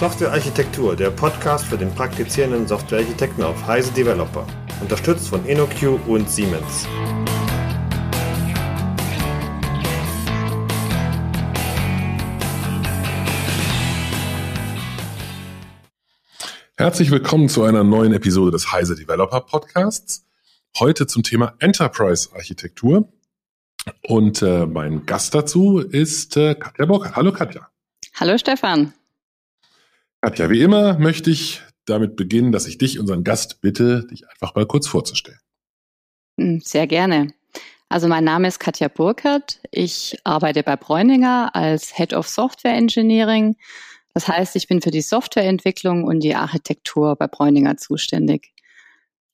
Softwarearchitektur, der Podcast für den praktizierenden Softwarearchitekten auf Heise Developer. Unterstützt von InnoQ und Siemens. Herzlich willkommen zu einer neuen Episode des Heise Developer Podcasts. Heute zum Thema Enterprise Architektur. Und äh, mein Gast dazu ist äh, Katja Bock. Hallo Katja. Hallo Stefan. Katja, wie immer möchte ich damit beginnen, dass ich dich, unseren Gast, bitte, dich einfach mal kurz vorzustellen. Hm, sehr gerne. Also mein Name ist Katja Burkhardt. Ich arbeite bei Bräuninger als Head of Software Engineering. Das heißt, ich bin für die Softwareentwicklung und die Architektur bei Bräuninger zuständig.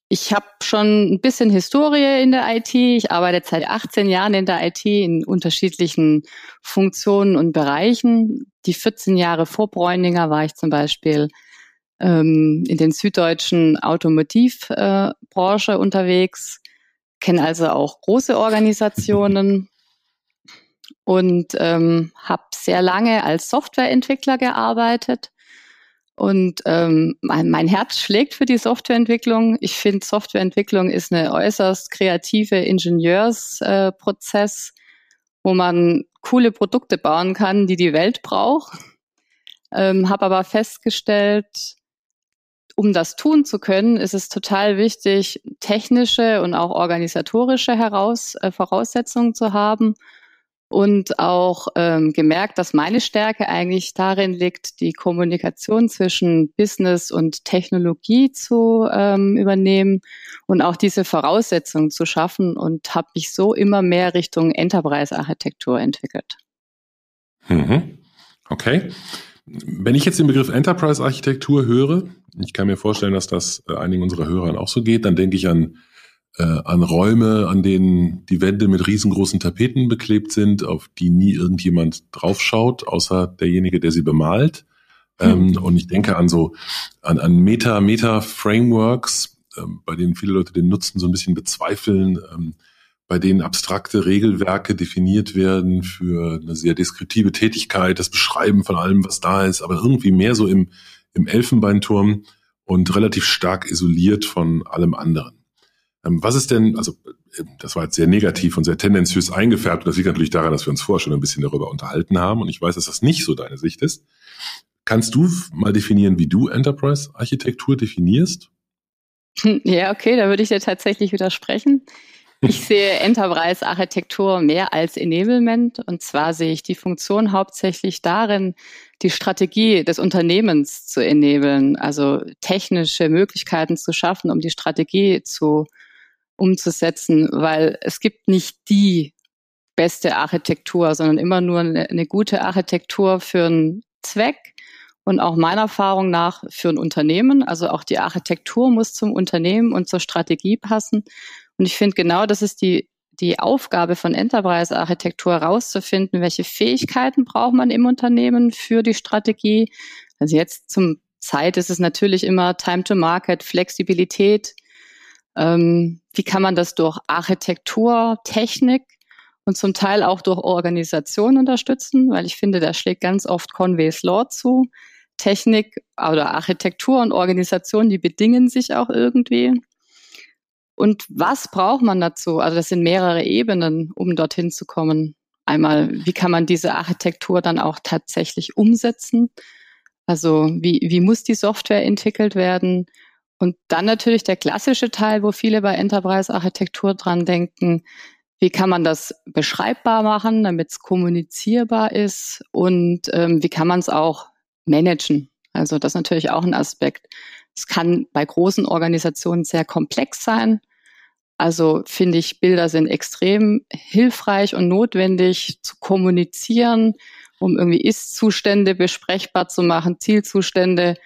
Ich habe schon ein bisschen Historie in der IT. Ich arbeite seit 18 Jahren in der IT in unterschiedlichen Funktionen und Bereichen. Die 14 Jahre vor Bräuninger war ich zum Beispiel ähm, in den süddeutschen Automotivbranche äh, unterwegs, kenne also auch große Organisationen und ähm, habe sehr lange als Softwareentwickler gearbeitet und ähm, mein, mein Herz schlägt für die Softwareentwicklung. Ich finde, Softwareentwicklung ist eine äußerst kreative Ingenieursprozess, äh, wo man coole Produkte bauen kann, die die Welt braucht. Ähm, Habe aber festgestellt, um das tun zu können, ist es total wichtig, technische und auch organisatorische Heraus, äh, Voraussetzungen zu haben und auch ähm, gemerkt, dass meine Stärke eigentlich darin liegt, die Kommunikation zwischen Business und Technologie zu ähm, übernehmen und auch diese Voraussetzungen zu schaffen und habe mich so immer mehr Richtung Enterprise-Architektur entwickelt. Mhm. Okay. Wenn ich jetzt den Begriff Enterprise-Architektur höre, ich kann mir vorstellen, dass das äh, einigen unserer Hörern auch so geht, dann denke ich an äh, an Räume, an denen die Wände mit riesengroßen Tapeten beklebt sind, auf die nie irgendjemand draufschaut, außer derjenige, der sie bemalt. Mhm. Ähm, und ich denke an so, an, an Meta, Meta-Frameworks, ähm, bei denen viele Leute den Nutzen so ein bisschen bezweifeln, ähm, bei denen abstrakte Regelwerke definiert werden für eine sehr deskriptive Tätigkeit, das Beschreiben von allem, was da ist, aber irgendwie mehr so im, im Elfenbeinturm und relativ stark isoliert von allem anderen. Ähm, was ist denn, also äh, das war jetzt sehr negativ und sehr tendenziös eingefärbt. Und das liegt natürlich daran, dass wir uns vorher schon ein bisschen darüber unterhalten haben. Und ich weiß, dass das nicht so deine Sicht ist. Kannst du mal definieren, wie du Enterprise-Architektur definierst? Ja, okay, da würde ich dir tatsächlich widersprechen. Ich sehe Enterprise-Architektur mehr als Enablement. Und zwar sehe ich die Funktion hauptsächlich darin, die Strategie des Unternehmens zu enablen, also technische Möglichkeiten zu schaffen, um die Strategie zu umzusetzen, weil es gibt nicht die beste Architektur, sondern immer nur eine, eine gute Architektur für einen Zweck und auch meiner Erfahrung nach für ein Unternehmen. Also auch die Architektur muss zum Unternehmen und zur Strategie passen. Und ich finde genau, das ist die, die Aufgabe von Enterprise-Architektur herauszufinden, welche Fähigkeiten braucht man im Unternehmen für die Strategie. Also jetzt zum Zeit ist es natürlich immer Time to Market, Flexibilität, ähm, wie kann man das durch Architektur, Technik und zum Teil auch durch Organisation unterstützen? Weil ich finde, da schlägt ganz oft Conway's Law zu. Technik oder Architektur und Organisation, die bedingen sich auch irgendwie. Und was braucht man dazu? Also das sind mehrere Ebenen, um dorthin zu kommen. Einmal, wie kann man diese Architektur dann auch tatsächlich umsetzen? Also wie, wie muss die Software entwickelt werden? Und dann natürlich der klassische Teil, wo viele bei Enterprise-Architektur dran denken, wie kann man das beschreibbar machen, damit es kommunizierbar ist und ähm, wie kann man es auch managen. Also das ist natürlich auch ein Aspekt. Es kann bei großen Organisationen sehr komplex sein. Also finde ich, Bilder sind extrem hilfreich und notwendig zu kommunizieren, um irgendwie Ist-Zustände besprechbar zu machen, Zielzustände.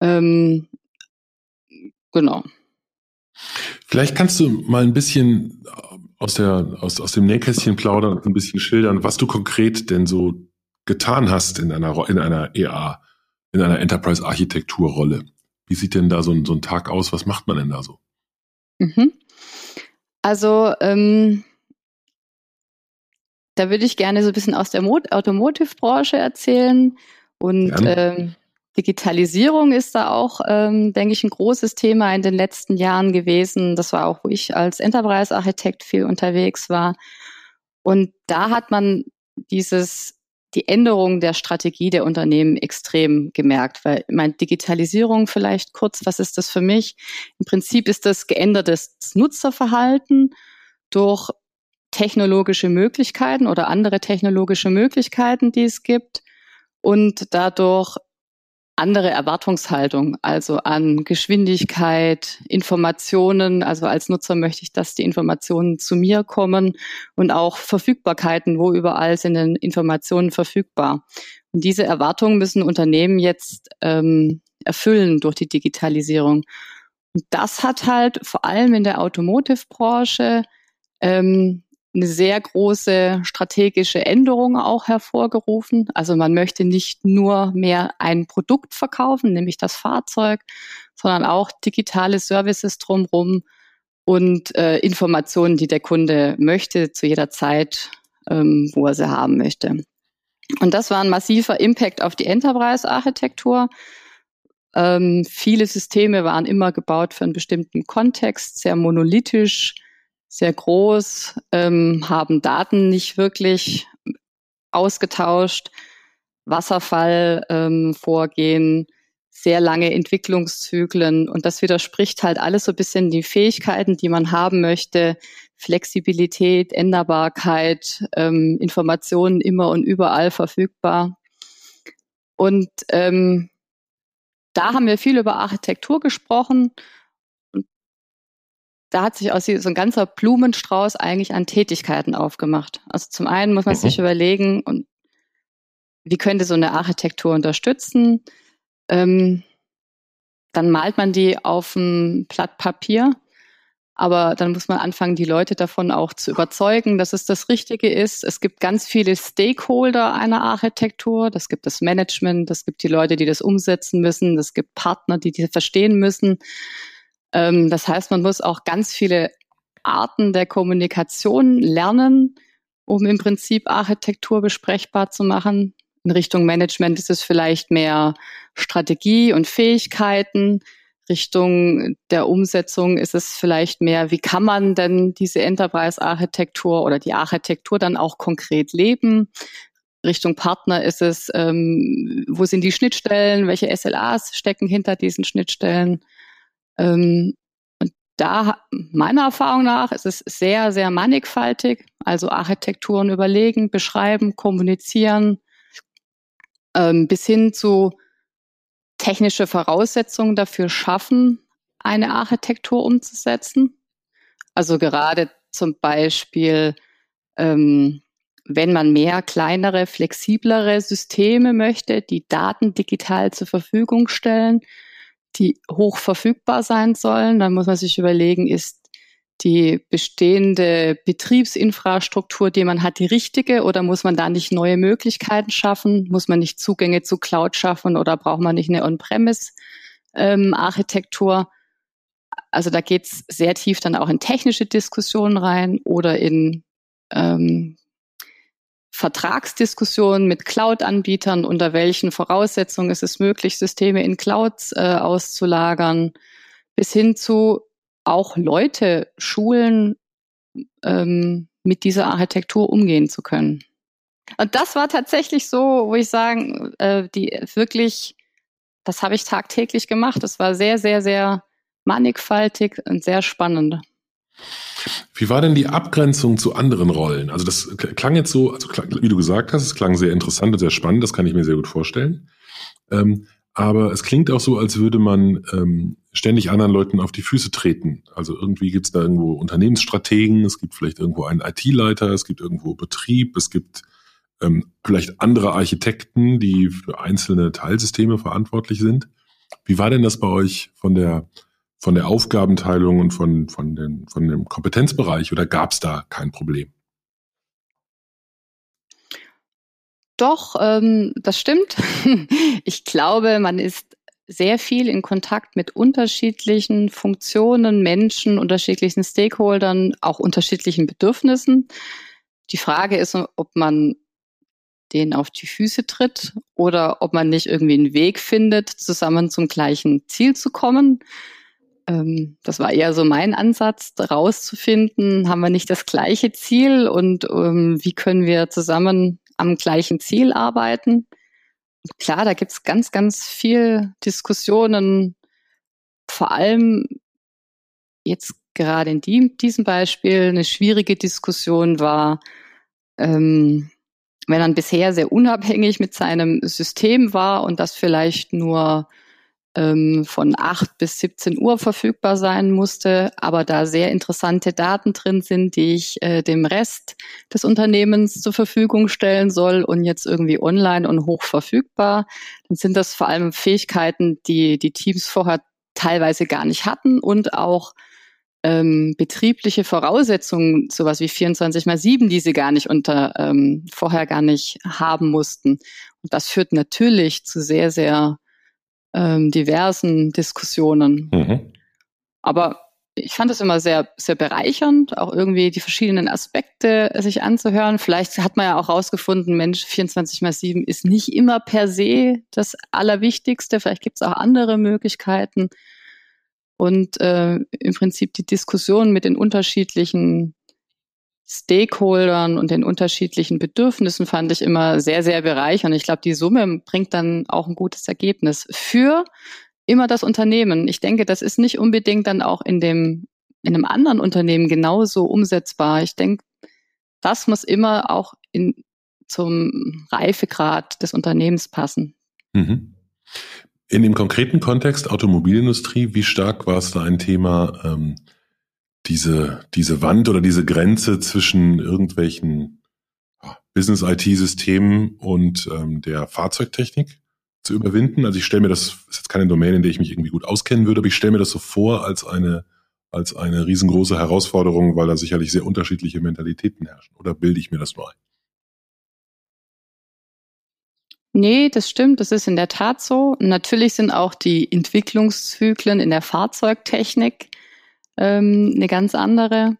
Ähm, Genau. Vielleicht kannst du mal ein bisschen aus, der, aus, aus dem Nähkästchen plaudern und ein bisschen schildern, was du konkret denn so getan hast in einer, in einer EA, in einer Enterprise-Architekturrolle. Wie sieht denn da so ein, so ein Tag aus? Was macht man denn da so? Mhm. Also, ähm, da würde ich gerne so ein bisschen aus der Automotive-Branche erzählen und ähm, Digitalisierung ist da auch, ähm, denke ich, ein großes Thema in den letzten Jahren gewesen. Das war auch, wo ich als Enterprise-Architekt viel unterwegs war. Und da hat man dieses die Änderung der Strategie der Unternehmen extrem gemerkt, weil ich meine, Digitalisierung vielleicht kurz, was ist das für mich? Im Prinzip ist das geändertes Nutzerverhalten durch technologische Möglichkeiten oder andere technologische Möglichkeiten, die es gibt und dadurch andere Erwartungshaltung, also an Geschwindigkeit, Informationen. Also als Nutzer möchte ich, dass die Informationen zu mir kommen und auch Verfügbarkeiten, wo überall sind denn Informationen verfügbar. Und diese Erwartungen müssen Unternehmen jetzt ähm, erfüllen durch die Digitalisierung. Und das hat halt vor allem in der Automotive-Branche ähm, eine sehr große strategische Änderung auch hervorgerufen. Also man möchte nicht nur mehr ein Produkt verkaufen, nämlich das Fahrzeug, sondern auch digitale Services drumherum und äh, Informationen, die der Kunde möchte zu jeder Zeit, ähm, wo er sie haben möchte. Und das war ein massiver Impact auf die Enterprise-Architektur. Ähm, viele Systeme waren immer gebaut für einen bestimmten Kontext, sehr monolithisch, sehr groß, ähm, haben Daten nicht wirklich ausgetauscht, Wasserfall ähm, sehr lange Entwicklungszyklen. Und das widerspricht halt alles so ein bisschen die Fähigkeiten, die man haben möchte, Flexibilität, Änderbarkeit, ähm, Informationen immer und überall verfügbar. Und ähm, da haben wir viel über Architektur gesprochen da hat sich aus so ein ganzer Blumenstrauß eigentlich an Tätigkeiten aufgemacht. Also zum einen muss man mhm. sich überlegen, und wie könnte so eine Architektur unterstützen? Ähm, dann malt man die auf ein Blatt Papier, aber dann muss man anfangen, die Leute davon auch zu überzeugen, dass es das Richtige ist. Es gibt ganz viele Stakeholder einer Architektur. Das gibt das Management, das gibt die Leute, die das umsetzen müssen, das gibt Partner, die die verstehen müssen. Ähm, das heißt, man muss auch ganz viele Arten der Kommunikation lernen, um im Prinzip Architektur besprechbar zu machen. In Richtung Management ist es vielleicht mehr Strategie und Fähigkeiten. Richtung der Umsetzung ist es vielleicht mehr, wie kann man denn diese Enterprise-Architektur oder die Architektur dann auch konkret leben? Richtung Partner ist es, ähm, wo sind die Schnittstellen, welche SLAs stecken hinter diesen Schnittstellen? Ähm, und da, meiner Erfahrung nach, ist es sehr, sehr mannigfaltig. Also Architekturen überlegen, beschreiben, kommunizieren, ähm, bis hin zu technische Voraussetzungen dafür schaffen, eine Architektur umzusetzen. Also gerade zum Beispiel, ähm, wenn man mehr kleinere, flexiblere Systeme möchte, die Daten digital zur Verfügung stellen, die hoch verfügbar sein sollen. Dann muss man sich überlegen, ist die bestehende Betriebsinfrastruktur, die man hat, die richtige oder muss man da nicht neue Möglichkeiten schaffen? Muss man nicht Zugänge zu Cloud schaffen oder braucht man nicht eine On-Premise-Architektur? Ähm, also da geht's sehr tief dann auch in technische Diskussionen rein oder in ähm, Vertragsdiskussionen mit Cloud-Anbietern, unter welchen Voraussetzungen ist es möglich, Systeme in Clouds äh, auszulagern, bis hin zu auch Leute schulen, ähm, mit dieser Architektur umgehen zu können. Und das war tatsächlich so, wo ich sagen, äh, die wirklich, das habe ich tagtäglich gemacht. Das war sehr, sehr, sehr mannigfaltig und sehr spannend. Wie war denn die Abgrenzung zu anderen Rollen? Also das klang jetzt so, also wie du gesagt hast, es klang sehr interessant und sehr spannend, das kann ich mir sehr gut vorstellen. Ähm, aber es klingt auch so, als würde man ähm, ständig anderen Leuten auf die Füße treten. Also irgendwie gibt es da irgendwo Unternehmensstrategen, es gibt vielleicht irgendwo einen IT-Leiter, es gibt irgendwo Betrieb, es gibt ähm, vielleicht andere Architekten, die für einzelne Teilsysteme verantwortlich sind. Wie war denn das bei euch von der von der Aufgabenteilung und von, von, den, von dem Kompetenzbereich oder gab es da kein Problem? Doch, ähm, das stimmt. Ich glaube, man ist sehr viel in Kontakt mit unterschiedlichen Funktionen, Menschen, unterschiedlichen Stakeholdern, auch unterschiedlichen Bedürfnissen. Die Frage ist, ob man denen auf die Füße tritt oder ob man nicht irgendwie einen Weg findet, zusammen zum gleichen Ziel zu kommen. Ähm, das war eher so mein Ansatz, rauszufinden, haben wir nicht das gleiche Ziel und ähm, wie können wir zusammen am gleichen Ziel arbeiten. Klar, da gibt's ganz, ganz viel Diskussionen, vor allem jetzt gerade in die, diesem Beispiel eine schwierige Diskussion war, ähm, wenn man bisher sehr unabhängig mit seinem System war und das vielleicht nur ähm, von 8 bis 17 Uhr verfügbar sein musste, aber da sehr interessante Daten drin sind, die ich äh, dem Rest des Unternehmens zur Verfügung stellen soll und jetzt irgendwie online und hoch verfügbar, dann sind das vor allem Fähigkeiten, die die Teams vorher teilweise gar nicht hatten und auch ähm, betriebliche Voraussetzungen, sowas wie 24 mal 7, die sie gar nicht unter ähm, vorher gar nicht haben mussten. Und das führt natürlich zu sehr, sehr ähm, diversen Diskussionen. Mhm. Aber ich fand es immer sehr, sehr bereichernd, auch irgendwie die verschiedenen Aspekte sich anzuhören. Vielleicht hat man ja auch rausgefunden, Mensch, 24 mal 7 ist nicht immer per se das Allerwichtigste. Vielleicht gibt es auch andere Möglichkeiten und äh, im Prinzip die Diskussion mit den unterschiedlichen Stakeholdern und den unterschiedlichen Bedürfnissen fand ich immer sehr, sehr bereichernd. Ich glaube, die Summe bringt dann auch ein gutes Ergebnis für immer das Unternehmen. Ich denke, das ist nicht unbedingt dann auch in dem, in einem anderen Unternehmen genauso umsetzbar. Ich denke, das muss immer auch in, zum Reifegrad des Unternehmens passen. Mhm. In dem konkreten Kontext Automobilindustrie, wie stark war es da ein Thema, ähm, diese, diese Wand oder diese Grenze zwischen irgendwelchen Business-IT-Systemen und ähm, der Fahrzeugtechnik zu überwinden? Also ich stelle mir das, ist jetzt keine Domäne, in der ich mich irgendwie gut auskennen würde, aber ich stelle mir das so vor als eine, als eine riesengroße Herausforderung, weil da sicherlich sehr unterschiedliche Mentalitäten herrschen. Oder bilde ich mir das nur ein? Nee, das stimmt. Das ist in der Tat so. Natürlich sind auch die Entwicklungszyklen in der Fahrzeugtechnik ähm, eine ganz andere.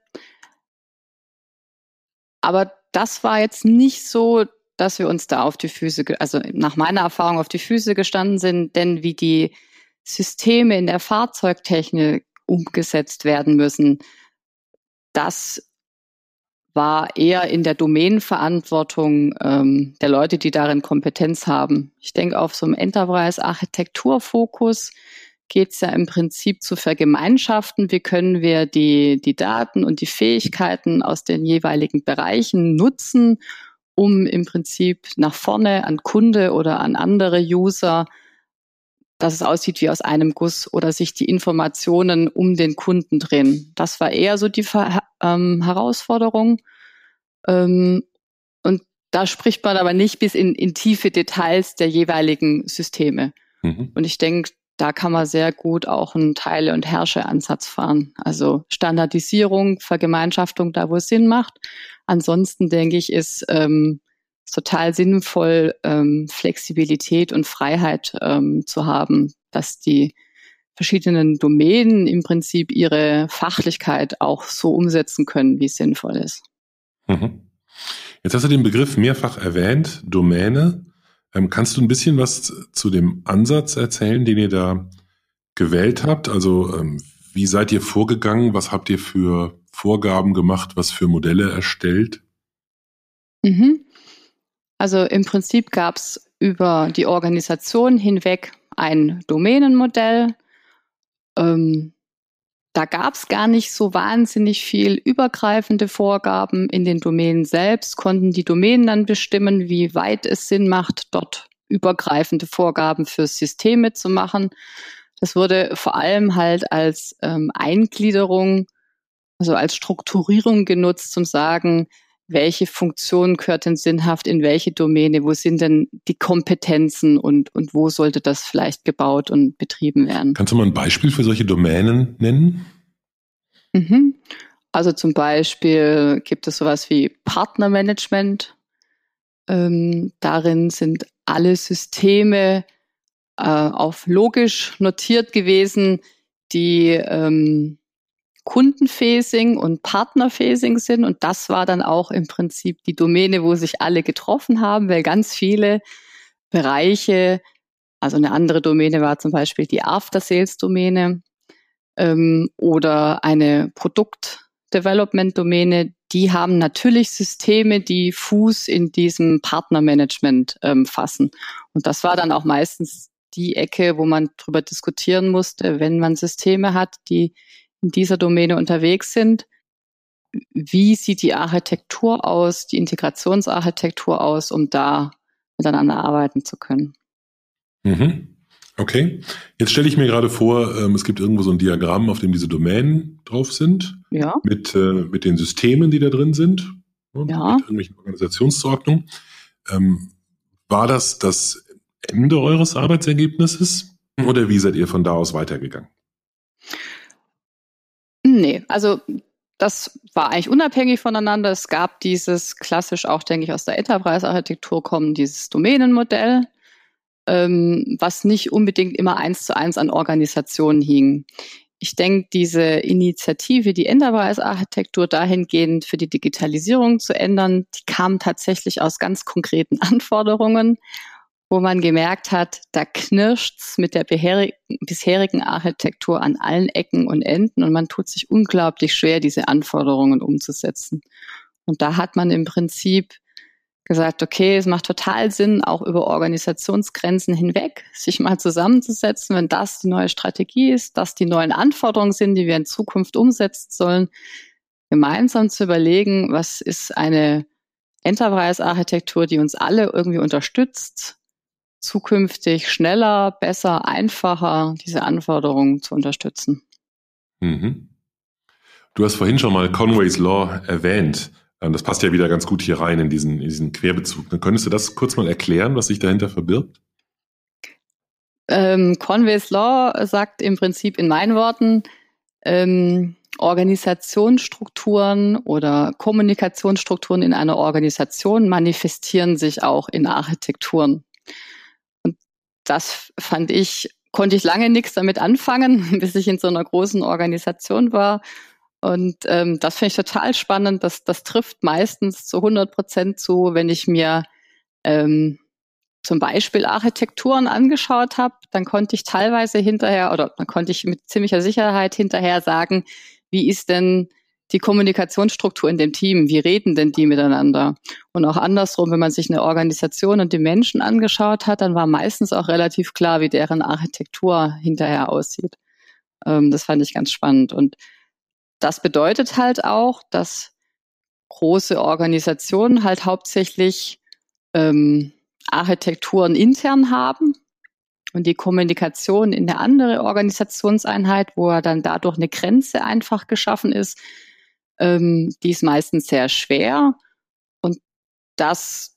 Aber das war jetzt nicht so, dass wir uns da auf die Füße, also nach meiner Erfahrung auf die Füße gestanden sind, denn wie die Systeme in der Fahrzeugtechnik umgesetzt werden müssen, das war eher in der Domänenverantwortung ähm, der Leute, die darin Kompetenz haben. Ich denke, auf so einem Enterprise-Architekturfokus geht es ja im Prinzip zu vergemeinschaften. Wie können wir die, die Daten und die Fähigkeiten aus den jeweiligen Bereichen nutzen, um im Prinzip nach vorne an Kunde oder an andere User, dass es aussieht wie aus einem Guss oder sich die Informationen um den Kunden drehen. Das war eher so die ähm, Herausforderung. Ähm, und da spricht man aber nicht bis in, in tiefe Details der jeweiligen Systeme. Mhm. Und ich denke, da kann man sehr gut auch einen Teile- und Herrsche-Ansatz fahren. Also Standardisierung, Vergemeinschaftung da, wo es Sinn macht. Ansonsten denke ich, ist ähm, total sinnvoll, ähm, Flexibilität und Freiheit ähm, zu haben, dass die verschiedenen Domänen im Prinzip ihre Fachlichkeit auch so umsetzen können, wie es sinnvoll ist. Mhm. Jetzt hast du den Begriff mehrfach erwähnt, Domäne. Ähm, kannst du ein bisschen was zu dem Ansatz erzählen, den ihr da gewählt habt? Also ähm, wie seid ihr vorgegangen? Was habt ihr für Vorgaben gemacht? Was für Modelle erstellt? Mhm. Also im Prinzip gab es über die Organisation hinweg ein Domänenmodell. Ähm, da gab es gar nicht so wahnsinnig viel übergreifende Vorgaben. In den Domänen selbst konnten die Domänen dann bestimmen, wie weit es Sinn macht, dort übergreifende Vorgaben für Systeme zu machen. Das wurde vor allem halt als ähm, Eingliederung, also als Strukturierung genutzt, zum sagen, welche Funktion gehört denn sinnhaft in welche Domäne, wo sind denn die Kompetenzen und, und wo sollte das vielleicht gebaut und betrieben werden. Kannst du mal ein Beispiel für solche Domänen nennen? Mhm. Also zum Beispiel gibt es sowas wie Partnermanagement. Ähm, darin sind alle Systeme äh, auf logisch notiert gewesen, die ähm, Kundenfacing und Partnerfacing sind. Und das war dann auch im Prinzip die Domäne, wo sich alle getroffen haben, weil ganz viele Bereiche, also eine andere Domäne war zum Beispiel die After-Sales-Domäne ähm, oder eine Produkt-Development-Domäne, die haben natürlich Systeme, die Fuß in diesem Partnermanagement ähm, fassen. Und das war dann auch meistens die Ecke, wo man drüber diskutieren musste, wenn man Systeme hat, die in dieser Domäne unterwegs sind. Wie sieht die Architektur aus, die Integrationsarchitektur aus, um da miteinander arbeiten zu können? Mhm. Okay. Jetzt stelle ich mir gerade vor, ähm, es gibt irgendwo so ein Diagramm, auf dem diese Domänen drauf sind. Ja. Mit, äh, mit den Systemen, die da drin sind. Ja. Mit irgendwelchen Organisationszuordnungen. Ähm, war das das Ende eures Arbeitsergebnisses? Oder wie seid ihr von da aus weitergegangen? Nee, also das war eigentlich unabhängig voneinander. Es gab dieses klassisch auch, denke ich, aus der Enterprise-Architektur kommen, dieses Domänenmodell, ähm, was nicht unbedingt immer eins zu eins an Organisationen hing. Ich denke, diese Initiative, die Enterprise-Architektur dahingehend für die Digitalisierung zu ändern, die kam tatsächlich aus ganz konkreten Anforderungen wo man gemerkt hat, da knirscht's mit der bisherigen Architektur an allen Ecken und Enden und man tut sich unglaublich schwer, diese Anforderungen umzusetzen. Und da hat man im Prinzip gesagt, okay, es macht total Sinn, auch über Organisationsgrenzen hinweg sich mal zusammenzusetzen, wenn das die neue Strategie ist, dass die neuen Anforderungen sind, die wir in Zukunft umsetzen sollen, gemeinsam zu überlegen, was ist eine Enterprise-Architektur, die uns alle irgendwie unterstützt, zukünftig schneller, besser, einfacher diese Anforderungen zu unterstützen. Mhm. Du hast vorhin schon mal Conway's Law erwähnt. Ähm, das passt ja wieder ganz gut hier rein in diesen, in diesen Querbezug. Dann könntest du das kurz mal erklären, was sich dahinter verbirgt? Ähm, Conway's Law sagt im Prinzip in meinen Worten, ähm, Organisationsstrukturen oder Kommunikationsstrukturen in einer Organisation manifestieren sich auch in Architekturen das fand ich, konnte ich lange nichts damit anfangen, bis ich in so einer großen Organisation war. Und ähm, das finde ich total spannend. Das, das trifft meistens zu 100 Prozent zu, wenn ich mir ähm, zum Beispiel Architekturen angeschaut habe, dann konnte ich teilweise hinterher oder dann konnte ich mit ziemlicher Sicherheit hinterher sagen, wie ist denn die Kommunikationsstruktur in dem Team, wie reden denn die miteinander? Und auch andersrum, wenn man sich eine Organisation und die Menschen angeschaut hat, dann war meistens auch relativ klar, wie deren Architektur hinterher aussieht. Ähm, das fand ich ganz spannend. Und das bedeutet halt auch, dass große Organisationen halt hauptsächlich ähm, Architekturen intern haben und die Kommunikation in eine andere Organisationseinheit, wo er dann dadurch eine Grenze einfach geschaffen ist, ähm, die ist meistens sehr schwer und das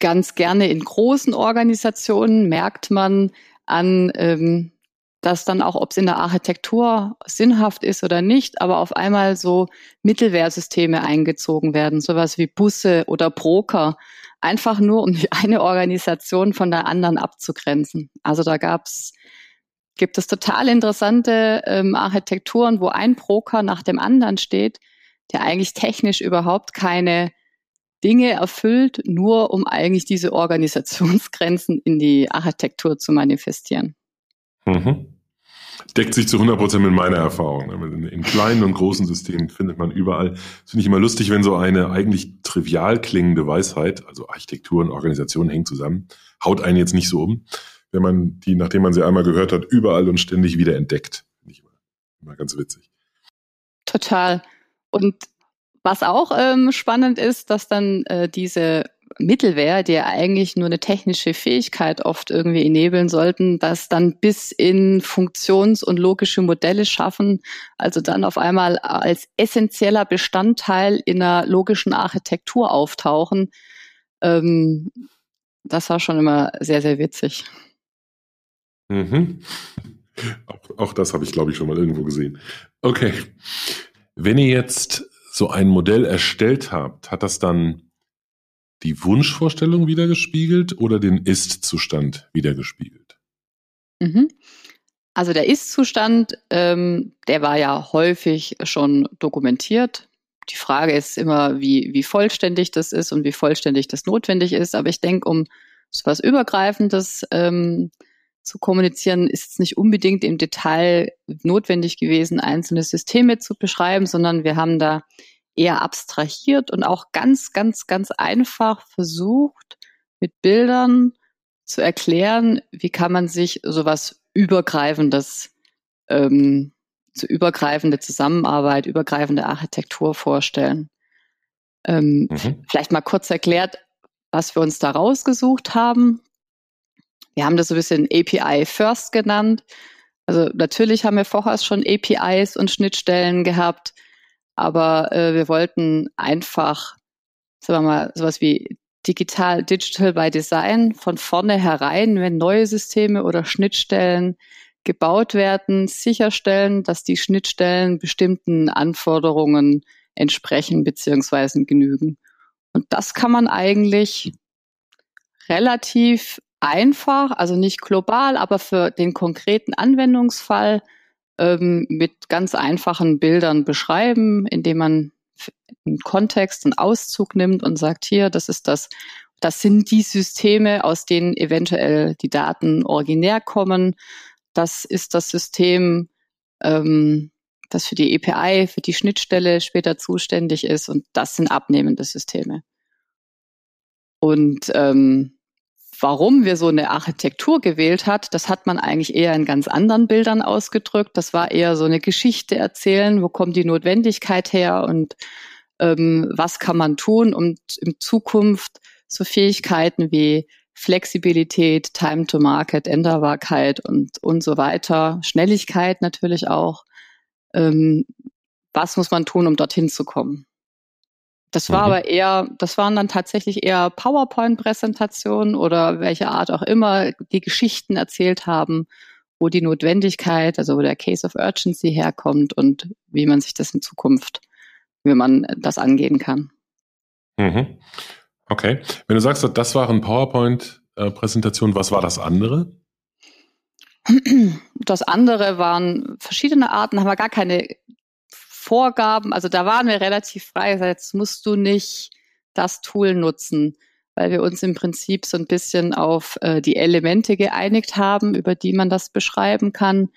ganz gerne in großen Organisationen merkt man an, ähm, dass dann auch, ob es in der Architektur sinnhaft ist oder nicht, aber auf einmal so Mittelwehrsysteme eingezogen werden, sowas wie Busse oder Broker, einfach nur um eine Organisation von der anderen abzugrenzen. Also da gab's gibt es total interessante ähm, Architekturen, wo ein Broker nach dem anderen steht, der eigentlich technisch überhaupt keine Dinge erfüllt, nur um eigentlich diese Organisationsgrenzen in die Architektur zu manifestieren. Mhm. Deckt sich zu 100 Prozent mit meiner Erfahrung. In, in, kleinen und großen Systemen findet man überall. Das finde ich immer lustig, wenn so eine eigentlich trivial klingende Weisheit, also Architektur und Organisation hängen zusammen, haut einen jetzt nicht so um wenn man die, nachdem man sie einmal gehört hat, überall und ständig wieder entdeckt. Finde ich immer, immer ganz witzig. Total. Und was auch ähm, spannend ist, dass dann äh, diese Mittelwehr, die ja eigentlich nur eine technische Fähigkeit oft irgendwie enablen sollten, das dann bis in Funktions- und logische Modelle schaffen, also dann auf einmal als essentieller Bestandteil in einer logischen Architektur auftauchen. Ähm, das war schon immer sehr, sehr witzig. Mhm. Auch, auch das habe ich, glaube ich, schon mal irgendwo gesehen. Okay. Wenn ihr jetzt so ein Modell erstellt habt, hat das dann die Wunschvorstellung wiedergespiegelt oder den Ist-Zustand wiedergespiegelt? Mhm. Also der Ist-Zustand, ähm, der war ja häufig schon dokumentiert. Die Frage ist immer, wie, wie vollständig das ist und wie vollständig das notwendig ist. Aber ich denke, um so was Übergreifendes ähm, zu kommunizieren, ist es nicht unbedingt im Detail notwendig gewesen, einzelne Systeme zu beschreiben, sondern wir haben da eher abstrahiert und auch ganz, ganz, ganz einfach versucht, mit Bildern zu erklären, wie kann man sich sowas Übergreifendes, ähm, zu übergreifende Zusammenarbeit, übergreifende Architektur vorstellen. Ähm, mhm. Vielleicht mal kurz erklärt, was wir uns da rausgesucht haben. Wir haben das so ein bisschen API First genannt. Also natürlich haben wir vorher schon APIs und Schnittstellen gehabt, aber äh, wir wollten einfach, sagen wir mal, sowas wie digital, digital by design von vornherein, wenn neue Systeme oder Schnittstellen gebaut werden, sicherstellen, dass die Schnittstellen bestimmten Anforderungen entsprechen bzw. genügen. Und das kann man eigentlich relativ einfach, also nicht global, aber für den konkreten Anwendungsfall ähm, mit ganz einfachen Bildern beschreiben, indem man einen Kontext, einen Auszug nimmt und sagt, hier, das ist das, das sind die Systeme, aus denen eventuell die Daten originär kommen. Das ist das System, ähm, das für die API, für die Schnittstelle später zuständig ist und das sind abnehmende Systeme. Und ähm, warum wir so eine Architektur gewählt hat, das hat man eigentlich eher in ganz anderen Bildern ausgedrückt. Das war eher so eine Geschichte erzählen, wo kommt die Notwendigkeit her und ähm, was kann man tun, um in Zukunft so Fähigkeiten wie Flexibilität, Time to Market, Änderbarkeit und, und so weiter, Schnelligkeit natürlich auch. Ähm, was muss man tun, um dorthin zu kommen? Das war mhm. aber eher, das waren dann tatsächlich eher PowerPoint-Präsentationen oder welche Art auch immer, die Geschichten erzählt haben, wo die Notwendigkeit, also wo der Case of Urgency herkommt und wie man sich das in Zukunft, wie man das angehen kann. Mhm. Okay. Wenn du sagst, das waren PowerPoint-Präsentationen, was war das andere? Das andere waren verschiedene Arten, haben wir gar keine Vorgaben, also da waren wir relativ frei. Jetzt musst du nicht das Tool nutzen, weil wir uns im Prinzip so ein bisschen auf äh, die Elemente geeinigt haben, über die man das beschreiben kann.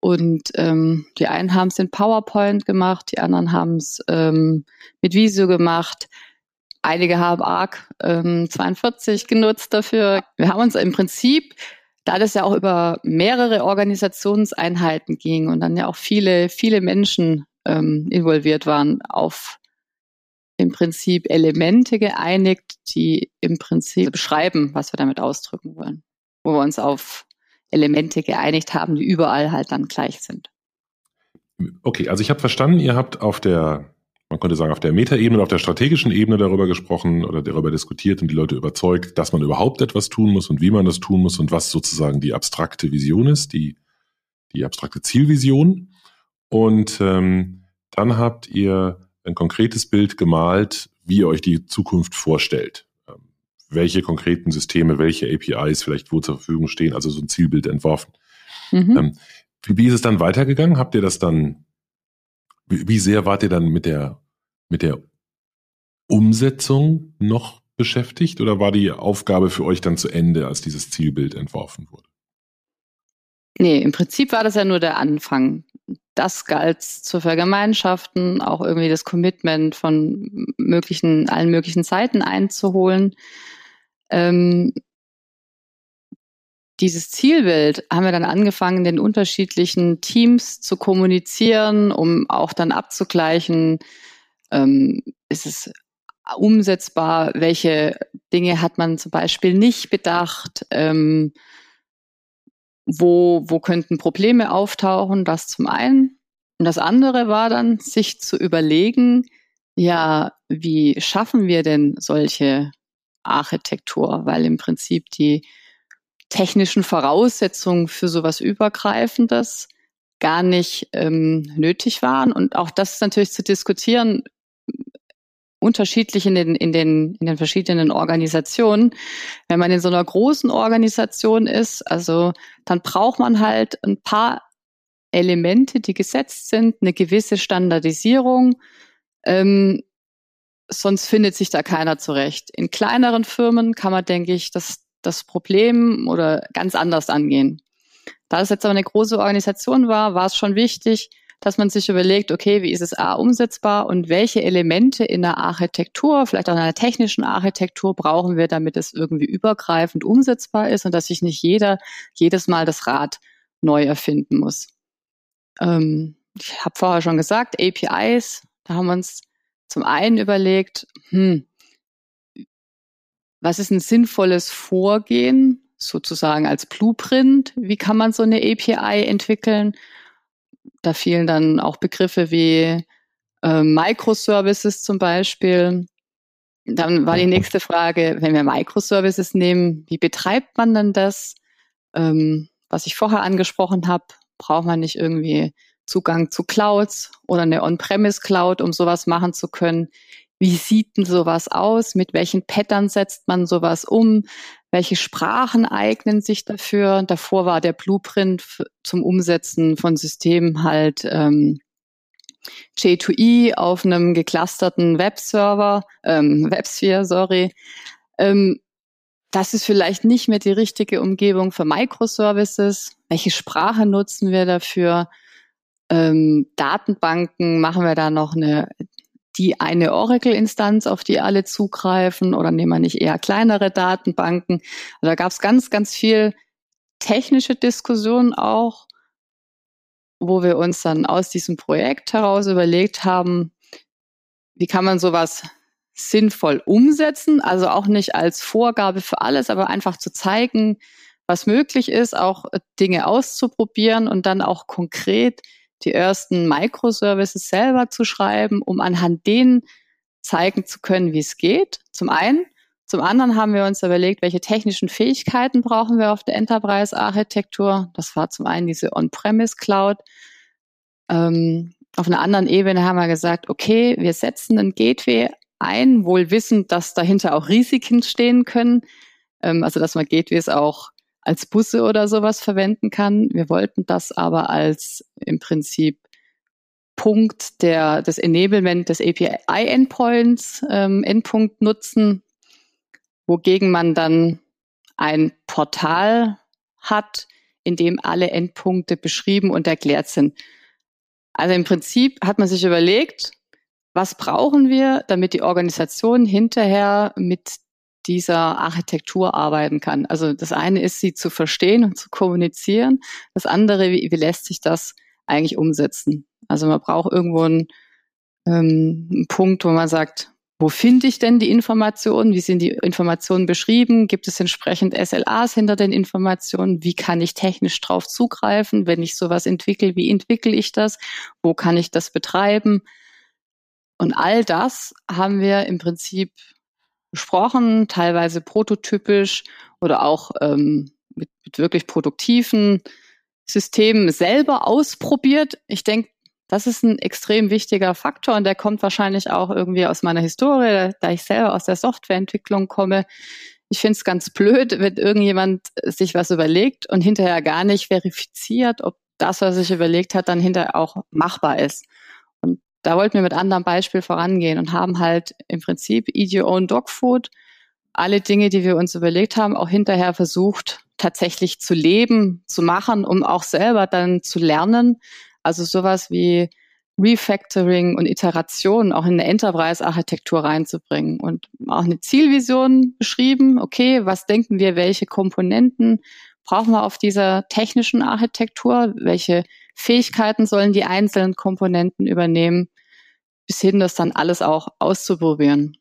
Und ähm, die einen haben es in PowerPoint gemacht, die anderen haben es ähm, mit Visio gemacht. Einige haben ARC ähm, 42 genutzt dafür. Wir haben uns im Prinzip, da das ja auch über mehrere Organisationseinheiten ging und dann ja auch viele, viele Menschen ähm, involviert waren, auf im Prinzip Elemente geeinigt, die im Prinzip beschreiben, was wir damit ausdrücken wollen. Wo wir uns auf Elemente geeinigt haben, die überall halt dann gleich sind. Okay, also ich habe verstanden, ihr habt auf der, man könnte sagen, auf der Metaebene, auf der strategischen Ebene darüber gesprochen oder darüber diskutiert und die Leute überzeugt, dass man überhaupt etwas tun muss und wie man das tun muss und was sozusagen die abstrakte Vision ist, die, die abstrakte Zielvision. Und ähm, dann habt ihr ein konkretes Bild gemalt, wie ihr euch die Zukunft vorstellt. Ähm, welche konkreten Systeme, welche APIs vielleicht wo zur Verfügung stehen, also so ein Zielbild entworfen. Mhm. Ähm, wie, wie ist es dann weitergegangen? Habt ihr das dann, wie, wie sehr wart ihr dann mit der, mit der Umsetzung noch beschäftigt oder war die Aufgabe für euch dann zu Ende, als dieses Zielbild entworfen wurde? Nee, im Prinzip war das ja nur der Anfang. Das galt zu vergemeinschaften, auch irgendwie das Commitment von möglichen, allen möglichen Seiten einzuholen. Ähm, dieses Zielbild haben wir dann angefangen, den unterschiedlichen Teams zu kommunizieren, um auch dann abzugleichen, ähm, ist es umsetzbar, welche Dinge hat man zum Beispiel nicht bedacht, ähm, wo, wo könnten Probleme auftauchen, das zum einen. Und das andere war dann, sich zu überlegen, ja, wie schaffen wir denn solche Architektur? Weil im Prinzip die technischen Voraussetzungen für sowas Übergreifendes gar nicht ähm, nötig waren. Und auch das ist natürlich zu diskutieren, unterschiedlich in den, in den, in den verschiedenen Organisationen. Wenn man in so einer großen Organisation ist, also dann braucht man halt ein paar Elemente, die gesetzt sind, eine gewisse Standardisierung. Ähm, sonst findet sich da keiner zurecht. In kleineren Firmen kann man, denke ich, das, das Problem oder ganz anders angehen. Da es jetzt aber eine große Organisation war, war es schon wichtig, dass man sich überlegt, okay, wie ist es A umsetzbar und welche Elemente in der Architektur, vielleicht auch in einer technischen Architektur brauchen wir, damit es irgendwie übergreifend umsetzbar ist und dass sich nicht jeder jedes Mal das Rad neu erfinden muss. Ähm, ich habe vorher schon gesagt, APIs, da haben wir uns zum einen überlegt, hm, was ist ein sinnvolles Vorgehen, sozusagen als Blueprint? Wie kann man so eine API entwickeln? Da fielen dann auch Begriffe wie äh, Microservices zum Beispiel. Dann war die nächste Frage, wenn wir Microservices nehmen, wie betreibt man denn das? Ähm, was ich vorher angesprochen habe, braucht man nicht irgendwie Zugang zu Clouds oder eine On-Premise-Cloud, um sowas machen zu können. Wie sieht denn sowas aus? Mit welchen Pattern setzt man sowas um? Welche Sprachen eignen sich dafür? Davor war der Blueprint zum Umsetzen von Systemen halt ähm, J2E auf einem geclusterten Webserver, ähm, WebSphere, sorry. Ähm, das ist vielleicht nicht mehr die richtige Umgebung für Microservices. Welche Sprache nutzen wir dafür? Ähm, Datenbanken, machen wir da noch eine, die eine Oracle-Instanz, auf die alle zugreifen oder nehmen wir nicht eher kleinere Datenbanken? Also da gab es ganz, ganz viel technische Diskussionen auch, wo wir uns dann aus diesem Projekt heraus überlegt haben, wie kann man sowas sinnvoll umsetzen, also auch nicht als Vorgabe für alles, aber einfach zu zeigen, was möglich ist, auch Dinge auszuprobieren und dann auch konkret die ersten Microservices selber zu schreiben, um anhand denen zeigen zu können, wie es geht. Zum einen. Zum anderen haben wir uns überlegt, welche technischen Fähigkeiten brauchen wir auf der Enterprise-Architektur. Das war zum einen diese On-Premise Cloud. Ähm, auf einer anderen Ebene haben wir gesagt, okay, wir setzen ein Gateway ein, wohl wissend, dass dahinter auch Risiken stehen können. Ähm, also dass man Gateways auch als Busse oder sowas verwenden kann. Wir wollten das aber als im Prinzip Punkt der, des Enablement des API-Endpoints, ähm, Endpunkt nutzen, wogegen man dann ein Portal hat, in dem alle Endpunkte beschrieben und erklärt sind. Also im Prinzip hat man sich überlegt, was brauchen wir, damit die Organisation hinterher mit dieser Architektur arbeiten kann. Also das eine ist, sie zu verstehen und zu kommunizieren. Das andere, wie, wie lässt sich das eigentlich umsetzen? Also man braucht irgendwo einen, ähm, einen Punkt, wo man sagt, wo finde ich denn die Informationen? Wie sind die Informationen beschrieben? Gibt es entsprechend SLAs hinter den Informationen? Wie kann ich technisch drauf zugreifen? Wenn ich sowas entwickle, wie entwickle ich das? Wo kann ich das betreiben? Und all das haben wir im Prinzip besprochen, teilweise prototypisch oder auch ähm, mit, mit wirklich produktiven Systemen selber ausprobiert. Ich denke, das ist ein extrem wichtiger Faktor und der kommt wahrscheinlich auch irgendwie aus meiner Historie, da ich selber aus der Softwareentwicklung komme. Ich finde es ganz blöd, wenn irgendjemand sich was überlegt und hinterher gar nicht verifiziert, ob das, was er sich überlegt hat, dann hinterher auch machbar ist da wollten wir mit anderem Beispiel vorangehen und haben halt im Prinzip Eat Your Own Dog Food, alle Dinge, die wir uns überlegt haben, auch hinterher versucht, tatsächlich zu leben, zu machen, um auch selber dann zu lernen. Also sowas wie Refactoring und Iteration auch in eine Enterprise-Architektur reinzubringen und auch eine Zielvision beschrieben. Okay, was denken wir, welche Komponenten brauchen wir auf dieser technischen Architektur? Welche Fähigkeiten sollen die einzelnen Komponenten übernehmen, bis hin das dann alles auch auszuprobieren.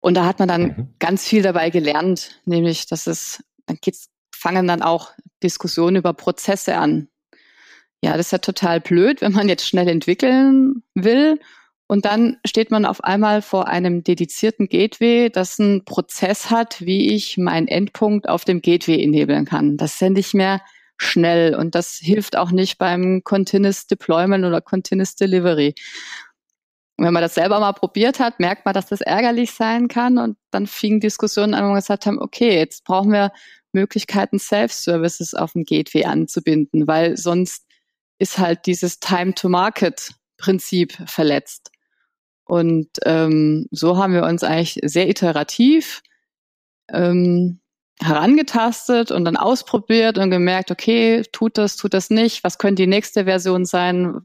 Und da hat man dann mhm. ganz viel dabei gelernt, nämlich, dass es, dann geht's, fangen dann auch Diskussionen über Prozesse an. Ja, das ist ja total blöd, wenn man jetzt schnell entwickeln will und dann steht man auf einmal vor einem dedizierten Gateway, das einen Prozess hat, wie ich meinen Endpunkt auf dem Gateway enablen kann. Das ist ja nicht mehr schnell und das hilft auch nicht beim Continuous Deployment oder Continuous Delivery. Und wenn man das selber mal probiert hat, merkt man, dass das ärgerlich sein kann. Und dann fingen Diskussionen an, wo wir gesagt haben, okay, jetzt brauchen wir Möglichkeiten, Self-Services auf dem Gateway anzubinden, weil sonst ist halt dieses Time-to-Market-Prinzip verletzt. Und ähm, so haben wir uns eigentlich sehr iterativ ähm, herangetastet und dann ausprobiert und gemerkt, okay, tut das, tut das nicht, was könnte die nächste Version sein?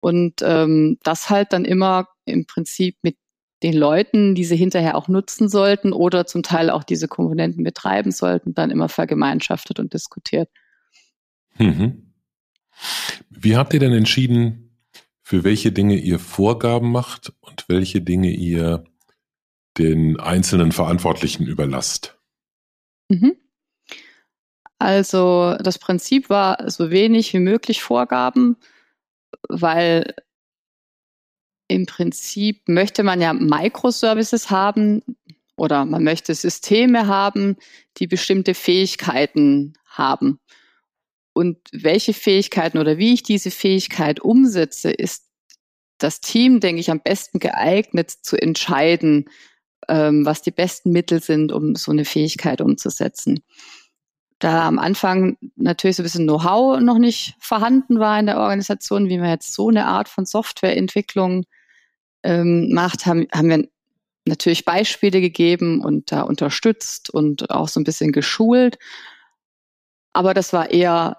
Und ähm, das halt dann immer im Prinzip mit den Leuten, die sie hinterher auch nutzen sollten oder zum Teil auch diese Komponenten betreiben sollten, dann immer vergemeinschaftet und diskutiert. Mhm. Wie habt ihr denn entschieden, für welche Dinge ihr Vorgaben macht und welche Dinge ihr den einzelnen Verantwortlichen überlasst? Mhm. Also das Prinzip war so wenig wie möglich Vorgaben, weil im Prinzip möchte man ja Microservices haben oder man möchte Systeme haben, die bestimmte Fähigkeiten haben. Und welche Fähigkeiten oder wie ich diese Fähigkeit umsetze, ist das Team, denke ich, am besten geeignet zu entscheiden, was die besten Mittel sind, um so eine Fähigkeit umzusetzen. Da am Anfang natürlich so ein bisschen Know-how noch nicht vorhanden war in der Organisation, wie man jetzt so eine Art von Softwareentwicklung ähm, macht, haben, haben wir natürlich Beispiele gegeben und da unterstützt und auch so ein bisschen geschult. Aber das war eher,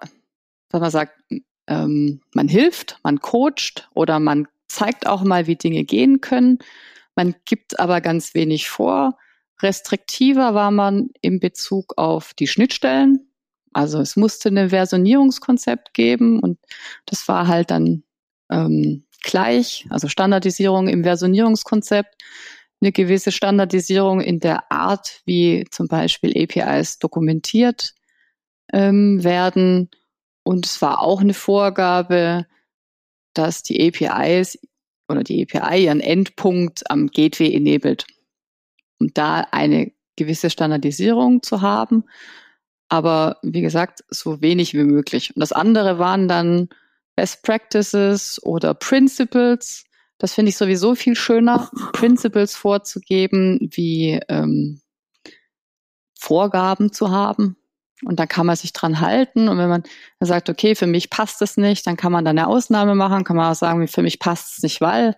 wenn man sagt, ähm, man hilft, man coacht oder man zeigt auch mal, wie Dinge gehen können. Man gibt aber ganz wenig vor. Restriktiver war man in Bezug auf die Schnittstellen. Also es musste eine Versionierungskonzept geben und das war halt dann ähm, gleich, also Standardisierung im Versionierungskonzept, eine gewisse Standardisierung in der Art, wie zum Beispiel APIs dokumentiert ähm, werden. Und es war auch eine Vorgabe, dass die APIs oder die API ihren Endpunkt am Gateway enabled. Um da eine gewisse Standardisierung zu haben. Aber wie gesagt, so wenig wie möglich. Und das andere waren dann Best Practices oder Principles. Das finde ich sowieso viel schöner, Principles vorzugeben, wie ähm, Vorgaben zu haben. Und da kann man sich dran halten. Und wenn man sagt, okay, für mich passt es nicht, dann kann man da eine Ausnahme machen, kann man auch sagen, für mich passt es nicht, weil.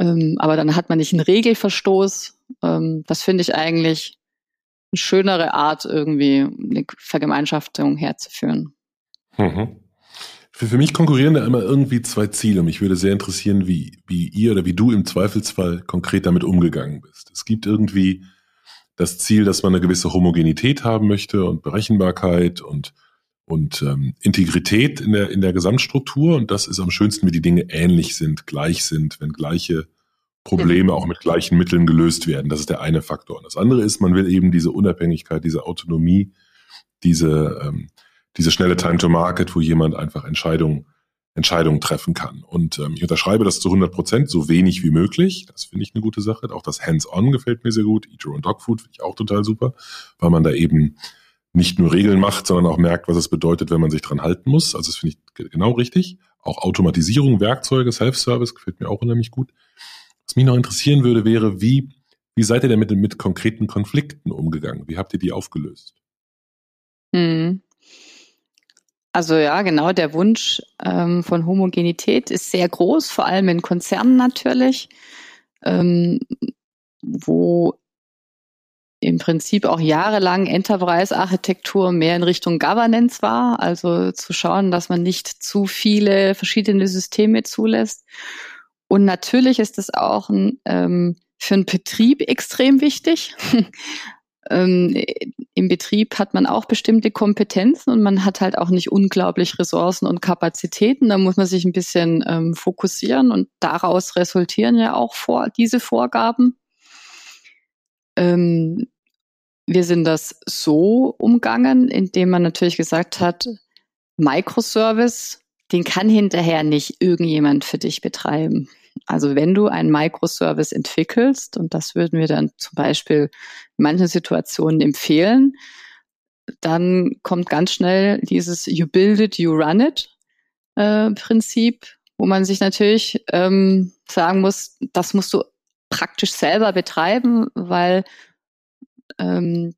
Ähm, aber dann hat man nicht einen Regelverstoß. Ähm, das finde ich eigentlich eine schönere Art, irgendwie eine Vergemeinschaftung herzuführen. Mhm. Für, für mich konkurrieren da immer irgendwie zwei Ziele. Mich würde sehr interessieren, wie, wie ihr oder wie du im Zweifelsfall konkret damit umgegangen bist. Es gibt irgendwie das Ziel, dass man eine gewisse Homogenität haben möchte und Berechenbarkeit und, und ähm, Integrität in der, in der Gesamtstruktur. Und das ist am schönsten, wie die Dinge ähnlich sind, gleich sind, wenn gleiche Probleme auch mit gleichen Mitteln gelöst werden. Das ist der eine Faktor. Und das andere ist, man will eben diese Unabhängigkeit, diese Autonomie, diese, ähm, diese schnelle Time to Market, wo jemand einfach Entscheidungen Entscheidungen treffen kann. Und ähm, ich unterschreibe das zu 100 Prozent, so wenig wie möglich. Das finde ich eine gute Sache. Auch das Hands-on gefällt mir sehr gut. Eat Your Own Dog Food finde ich auch total super, weil man da eben nicht nur Regeln macht, sondern auch merkt, was es bedeutet, wenn man sich dran halten muss. Also das finde ich genau richtig. Auch Automatisierung, Werkzeuge, Self-Service gefällt mir auch unheimlich gut. Was mich noch interessieren würde, wäre, wie, wie seid ihr denn mit, mit konkreten Konflikten umgegangen? Wie habt ihr die aufgelöst? Hm. Also ja, genau, der Wunsch ähm, von Homogenität ist sehr groß, vor allem in Konzernen natürlich, ähm, wo im Prinzip auch jahrelang Enterprise-Architektur mehr in Richtung Governance war, also zu schauen, dass man nicht zu viele verschiedene Systeme zulässt. Und natürlich ist es auch ein, ähm, für einen Betrieb extrem wichtig. ähm, im Betrieb hat man auch bestimmte Kompetenzen und man hat halt auch nicht unglaublich Ressourcen und Kapazitäten. Da muss man sich ein bisschen ähm, fokussieren und daraus resultieren ja auch vor, diese Vorgaben. Ähm, wir sind das so umgangen, indem man natürlich gesagt hat, Microservice, den kann hinterher nicht irgendjemand für dich betreiben. Also wenn du einen Microservice entwickelst, und das würden wir dann zum Beispiel in manchen Situationen empfehlen, dann kommt ganz schnell dieses You build it, you run it äh, Prinzip wo man sich natürlich ähm, sagen muss, das musst du praktisch selber betreiben, weil ähm,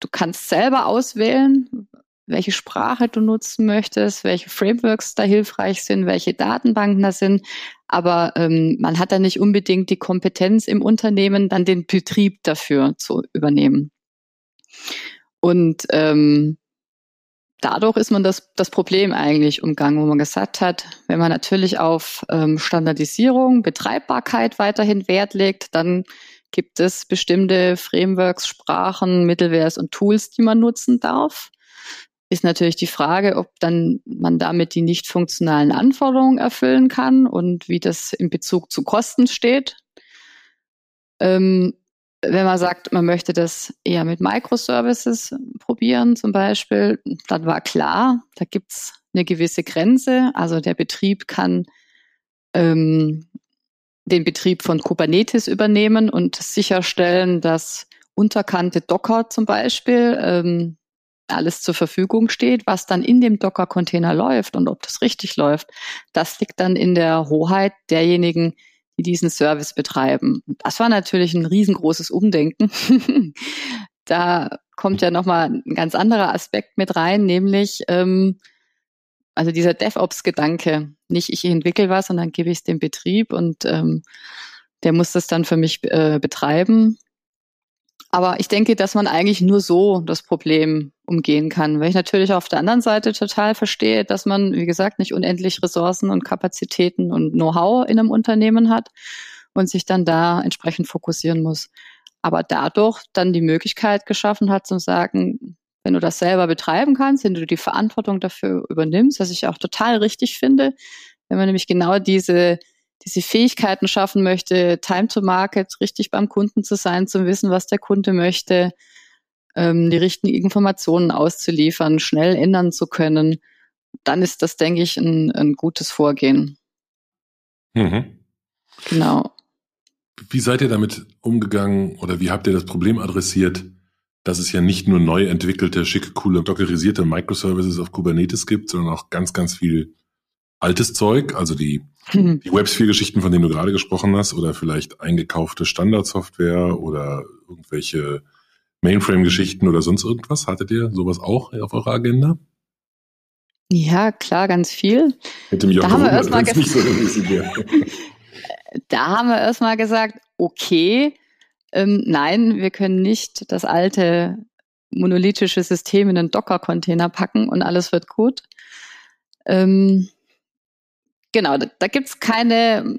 du kannst selber auswählen, welche Sprache du nutzen möchtest, welche Frameworks da hilfreich sind, welche Datenbanken da sind. Aber ähm, man hat da nicht unbedingt die Kompetenz im Unternehmen, dann den Betrieb dafür zu übernehmen. Und ähm, dadurch ist man das, das Problem eigentlich umgangen, wo man gesagt hat, wenn man natürlich auf ähm, Standardisierung, Betreibbarkeit weiterhin Wert legt, dann gibt es bestimmte Frameworks, Sprachen, Mittelwares und Tools, die man nutzen darf. Ist natürlich die Frage, ob dann man damit die nicht funktionalen Anforderungen erfüllen kann und wie das in Bezug zu Kosten steht. Ähm, wenn man sagt, man möchte das eher mit Microservices probieren zum Beispiel, dann war klar, da gibt's eine gewisse Grenze. Also der Betrieb kann ähm, den Betrieb von Kubernetes übernehmen und sicherstellen, dass unterkannte Docker zum Beispiel ähm, alles zur Verfügung steht, was dann in dem Docker-Container läuft und ob das richtig läuft, das liegt dann in der Hoheit derjenigen, die diesen Service betreiben. Das war natürlich ein riesengroßes Umdenken. da kommt ja nochmal ein ganz anderer Aspekt mit rein, nämlich ähm, also dieser DevOps-Gedanke. Nicht ich entwickle was, sondern gebe ich es dem Betrieb und ähm, der muss das dann für mich äh, betreiben. Aber ich denke, dass man eigentlich nur so das Problem umgehen kann, weil ich natürlich auf der anderen Seite total verstehe, dass man, wie gesagt, nicht unendlich Ressourcen und Kapazitäten und Know-how in einem Unternehmen hat und sich dann da entsprechend fokussieren muss. Aber dadurch dann die Möglichkeit geschaffen hat, zu sagen, wenn du das selber betreiben kannst, wenn du die Verantwortung dafür übernimmst, was ich auch total richtig finde, wenn man nämlich genau diese diese Fähigkeiten schaffen möchte, Time to Market, richtig beim Kunden zu sein, zu wissen, was der Kunde möchte, ähm, die richtigen Informationen auszuliefern, schnell ändern zu können, dann ist das, denke ich, ein, ein gutes Vorgehen. Mhm. Genau. Wie seid ihr damit umgegangen oder wie habt ihr das Problem adressiert, dass es ja nicht nur neu entwickelte, schicke, coole, dockerisierte Microservices auf Kubernetes gibt, sondern auch ganz, ganz viel altes Zeug, also die, mhm. die Web-Sphere-Geschichten, von denen du gerade gesprochen hast, oder vielleicht eingekaufte Standardsoftware oder irgendwelche Mainframe-Geschichten oder sonst irgendwas. Hattet ihr sowas auch auf eurer Agenda? Ja, klar, ganz viel. Mit dem da haben wir erstmal so Da haben wir erstmal gesagt, okay, ähm, nein, wir können nicht das alte monolithische System in einen Docker-Container packen und alles wird gut. Ähm, genau, da, da gibt es keine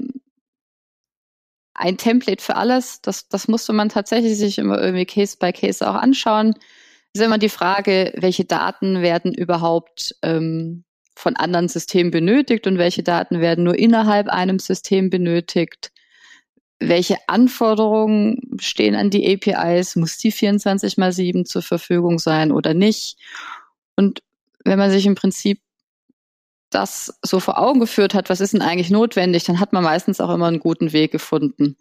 ein Template für alles. Das, das musste man tatsächlich sich immer irgendwie Case by Case auch anschauen. Es ist immer die Frage, welche Daten werden überhaupt ähm, von anderen Systemen benötigt und welche Daten werden nur innerhalb einem System benötigt. Welche Anforderungen stehen an die APIs? Muss die 24 mal 7 zur Verfügung sein oder nicht? Und wenn man sich im Prinzip das so vor Augen geführt hat, was ist denn eigentlich notwendig, dann hat man meistens auch immer einen guten Weg gefunden.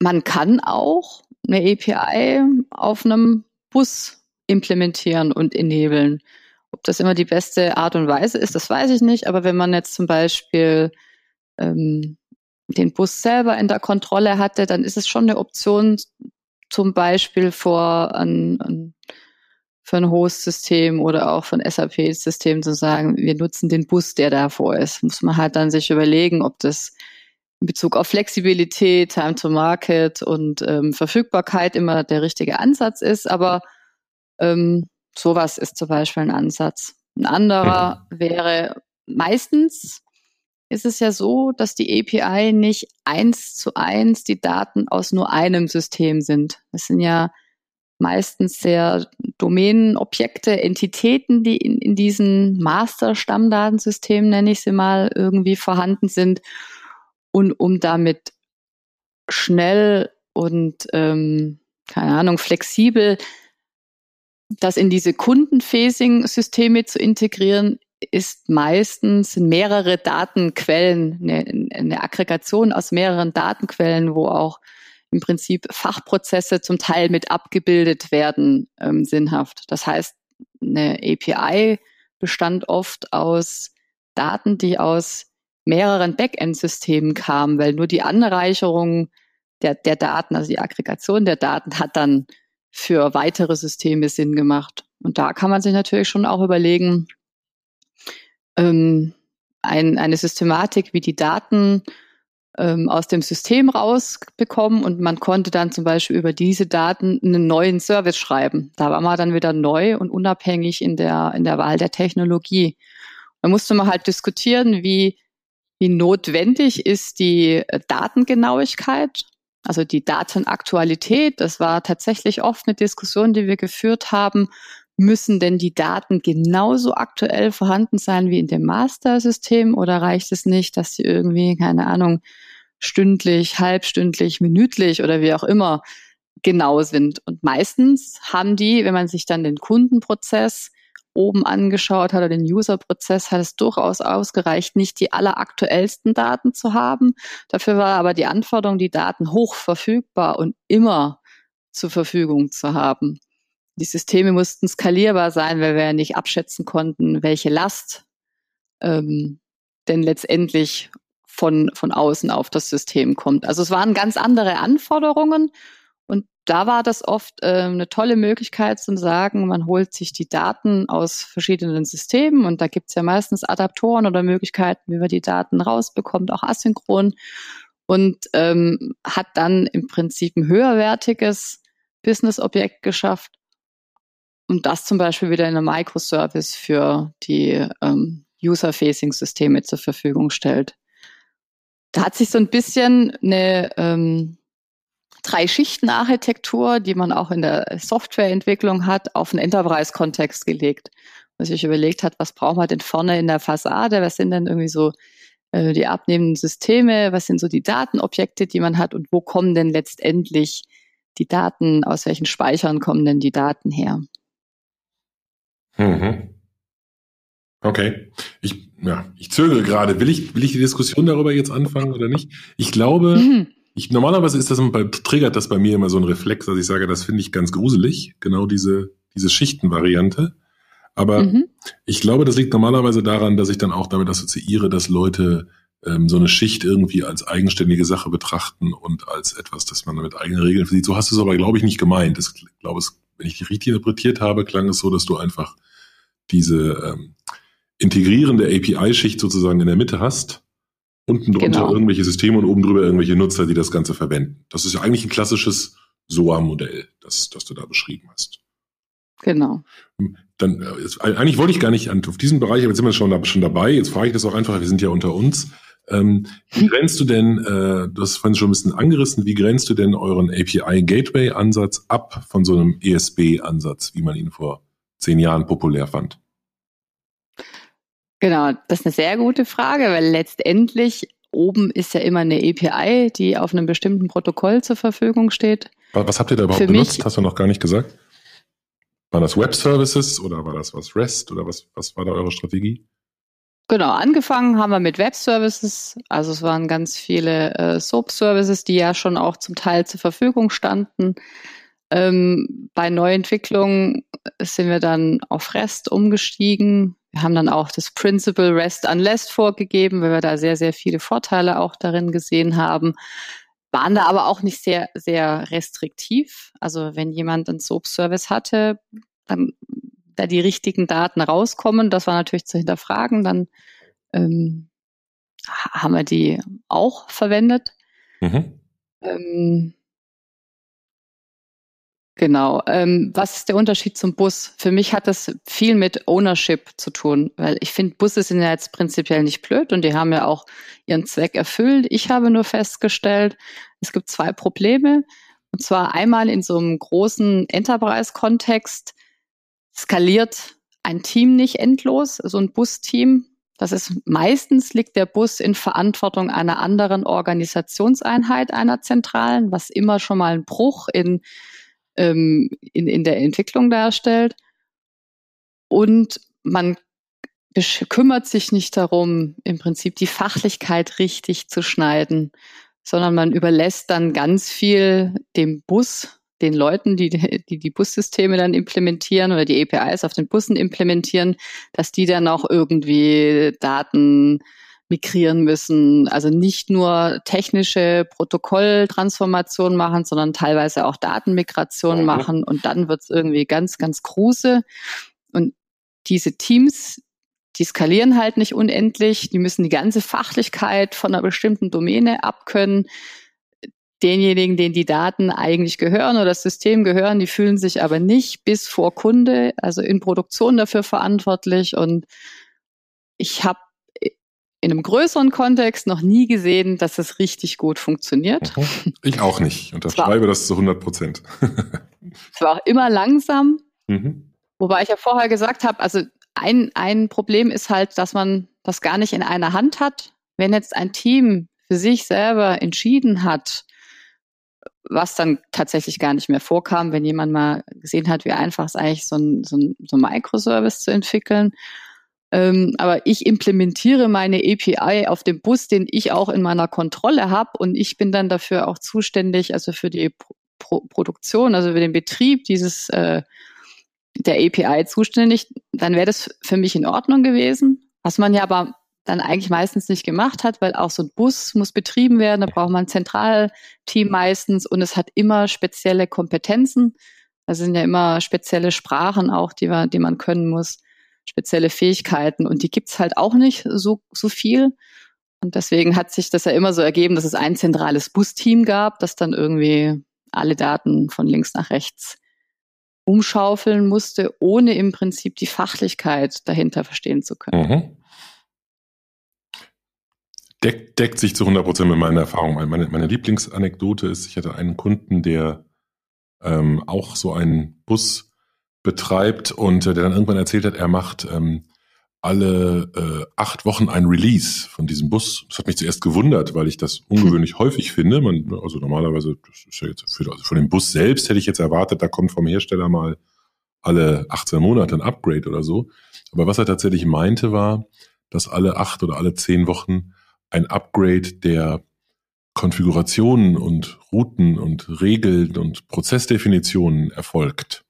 Man kann auch eine API auf einem Bus implementieren und enablen. Ob das immer die beste Art und Weise ist, das weiß ich nicht. Aber wenn man jetzt zum Beispiel ähm, den Bus selber in der Kontrolle hatte, dann ist es schon eine Option, zum Beispiel vor ein, ein für ein Host-System oder auch ein SAP-System zu sagen, wir nutzen den Bus, der davor ist. Muss man halt dann sich überlegen, ob das in Bezug auf Flexibilität, Time to Market und ähm, Verfügbarkeit immer der richtige Ansatz ist. Aber ähm, sowas ist zum Beispiel ein Ansatz. Ein anderer mhm. wäre meistens ist es ja so, dass die API nicht eins zu eins die Daten aus nur einem System sind. Das sind ja meistens sehr Domänenobjekte, Entitäten, die in, in diesen Master-Stammdatensystemen, nenne ich sie mal, irgendwie vorhanden sind. Und um damit schnell und, ähm, keine Ahnung, flexibel das in diese Kundenfacing-Systeme zu integrieren, ist meistens mehrere Datenquellen, eine, eine Aggregation aus mehreren Datenquellen, wo auch im Prinzip Fachprozesse zum Teil mit abgebildet werden, ähm, sinnhaft. Das heißt, eine API bestand oft aus Daten, die aus mehreren Backend-Systemen kam, weil nur die Anreicherung der, der Daten, also die Aggregation der Daten, hat dann für weitere Systeme Sinn gemacht. Und da kann man sich natürlich schon auch überlegen, ähm, ein, eine Systematik, wie die Daten ähm, aus dem System rausbekommen und man konnte dann zum Beispiel über diese Daten einen neuen Service schreiben. Da war man dann wieder neu und unabhängig in der, in der Wahl der Technologie. Da musste man halt diskutieren, wie, wie notwendig ist die Datengenauigkeit, also die Datenaktualität. Das war tatsächlich oft eine Diskussion, die wir geführt haben. Müssen denn die Daten genauso aktuell vorhanden sein wie in dem Master-System oder reicht es nicht, dass sie irgendwie, keine Ahnung, stündlich, halbstündlich, minütlich oder wie auch immer genau sind? Und meistens haben die, wenn man sich dann den Kundenprozess oben angeschaut hat oder den User-Prozess, hat es durchaus ausgereicht, nicht die alleraktuellsten Daten zu haben. Dafür war aber die Anforderung, die Daten hoch verfügbar und immer zur Verfügung zu haben. Die Systeme mussten skalierbar sein, weil wir ja nicht abschätzen konnten, welche Last ähm, denn letztendlich von, von außen auf das System kommt. Also es waren ganz andere Anforderungen und da war das oft äh, eine tolle Möglichkeit zu sagen, man holt sich die Daten aus verschiedenen Systemen und da gibt's ja meistens Adaptoren oder Möglichkeiten, wie man die Daten rausbekommt, auch asynchron und ähm, hat dann im Prinzip ein höherwertiges Business-Objekt geschafft, und das zum Beispiel wieder in einem Microservice für die ähm, User-Facing-Systeme zur Verfügung stellt. Da hat sich so ein bisschen eine ähm, Drei-Schichten-Architektur, die man auch in der Softwareentwicklung hat, auf einen Enterprise-Kontext gelegt. Was sich überlegt hat, was braucht man denn vorne in der Fassade, was sind denn irgendwie so äh, die abnehmenden Systeme, was sind so die Datenobjekte, die man hat und wo kommen denn letztendlich die Daten, aus welchen Speichern kommen denn die Daten her? Mhm. Okay. Ich, ja, ich zögere gerade. Will ich, will ich die Diskussion darüber jetzt anfangen oder nicht? Ich glaube, mhm. ich, normalerweise ist das, bei, triggert das bei mir immer so ein Reflex, dass ich sage, das finde ich ganz gruselig. Genau diese, diese Schichtenvariante. Aber mhm. ich glaube, das liegt normalerweise daran, dass ich dann auch damit assoziiere, dass Leute ähm, so eine Schicht irgendwie als eigenständige Sache betrachten und als etwas, das man mit eigenen Regeln versieht. So hast du es aber, glaube ich, nicht gemeint. Ich glaube, es wenn ich die richtig interpretiert habe, klang es so, dass du einfach diese ähm, integrierende API-Schicht sozusagen in der Mitte hast, unten drunter genau. irgendwelche Systeme und oben drüber irgendwelche Nutzer, die das Ganze verwenden. Das ist ja eigentlich ein klassisches SOA-Modell, das, das du da beschrieben hast. Genau. Hm, dann, äh, eigentlich wollte ich gar nicht auf diesen Bereich, aber jetzt sind wir schon, schon dabei. Jetzt frage ich das auch einfach, wir sind ja unter uns. Ähm, wie grenzt du denn, äh, du hast vorhin schon ein bisschen angerissen, wie grenzt du denn euren API-Gateway-Ansatz ab von so einem ESB-Ansatz, wie man ihn vor zehn Jahren populär fand? Genau, das ist eine sehr gute Frage, weil letztendlich oben ist ja immer eine API, die auf einem bestimmten Protokoll zur Verfügung steht. Was habt ihr da überhaupt Für benutzt? Mich, Hast du noch gar nicht gesagt? Waren das Web Services oder war das was REST oder was, was war da eure Strategie? Genau, angefangen haben wir mit Web-Services. Also es waren ganz viele äh, Soap-Services, die ja schon auch zum Teil zur Verfügung standen. Ähm, bei Neuentwicklungen sind wir dann auf REST umgestiegen. Wir haben dann auch das Principle REST Unless vorgegeben, weil wir da sehr, sehr viele Vorteile auch darin gesehen haben. Waren da aber auch nicht sehr, sehr restriktiv. Also wenn jemand einen Soap-Service hatte, dann da die richtigen Daten rauskommen, das war natürlich zu hinterfragen, dann ähm, haben wir die auch verwendet. Mhm. Ähm, genau. Ähm, was ist der Unterschied zum Bus? Für mich hat das viel mit Ownership zu tun, weil ich finde, Busse sind ja jetzt prinzipiell nicht blöd und die haben ja auch ihren Zweck erfüllt. Ich habe nur festgestellt, es gibt zwei Probleme. Und zwar einmal in so einem großen Enterprise-Kontext skaliert ein Team nicht endlos, so ein Busteam. Das ist meistens liegt der Bus in Verantwortung einer anderen Organisationseinheit einer zentralen, was immer schon mal einen Bruch in, ähm, in, in der Entwicklung darstellt. Und man kümmert sich nicht darum, im Prinzip die Fachlichkeit richtig zu schneiden, sondern man überlässt dann ganz viel dem Bus den Leuten, die, die die Bussysteme dann implementieren oder die APIs auf den Bussen implementieren, dass die dann auch irgendwie Daten migrieren müssen. Also nicht nur technische Protokolltransformation machen, sondern teilweise auch Datenmigration mhm. machen. Und dann wird es irgendwie ganz, ganz große. Und diese Teams, die skalieren halt nicht unendlich. Die müssen die ganze Fachlichkeit von einer bestimmten Domäne abkönnen. Denjenigen, denen die Daten eigentlich gehören oder das System gehören, die fühlen sich aber nicht bis vor Kunde, also in Produktion dafür verantwortlich. Und ich habe in einem größeren Kontext noch nie gesehen, dass es richtig gut funktioniert. Mhm. Ich auch nicht. Ich unterschreibe das zu 100 Prozent. es war auch immer langsam. Mhm. Wobei ich ja vorher gesagt habe, also ein, ein Problem ist halt, dass man das gar nicht in einer Hand hat. Wenn jetzt ein Team für sich selber entschieden hat, was dann tatsächlich gar nicht mehr vorkam, wenn jemand mal gesehen hat, wie einfach es eigentlich so ein, so ein, so ein Microservice zu entwickeln ähm, aber ich implementiere meine API auf dem Bus, den ich auch in meiner Kontrolle habe und ich bin dann dafür auch zuständig, also für die Pro Produktion, also für den Betrieb dieses äh, der API zuständig, dann wäre das für mich in Ordnung gewesen. Was man ja aber dann eigentlich meistens nicht gemacht hat, weil auch so ein Bus muss betrieben werden, da braucht man ein Zentralteam meistens und es hat immer spezielle Kompetenzen. Da sind ja immer spezielle Sprachen auch, die, man, die man können muss spezielle Fähigkeiten und die gibt's halt auch nicht so, so viel. Und deswegen hat sich das ja immer so ergeben, dass es ein zentrales Bus-Team gab, das dann irgendwie alle Daten von links nach rechts umschaufeln musste, ohne im Prinzip die Fachlichkeit dahinter verstehen zu können. Mhm. Deck, deckt sich zu 100 Prozent mit meiner Erfahrung. Meine, meine Lieblingsanekdote ist, ich hatte einen Kunden, der ähm, auch so einen Bus betreibt und äh, der dann irgendwann erzählt hat, er macht ähm, alle äh, acht Wochen ein Release von diesem Bus. Das hat mich zuerst gewundert, weil ich das ungewöhnlich häufig finde. Man, also normalerweise, das ist ja jetzt für, also von dem Bus selbst hätte ich jetzt erwartet, da kommt vom Hersteller mal alle 18 Monate ein Upgrade oder so. Aber was er tatsächlich meinte, war, dass alle acht oder alle zehn Wochen ein Upgrade der Konfigurationen und Routen und Regeln und Prozessdefinitionen erfolgt.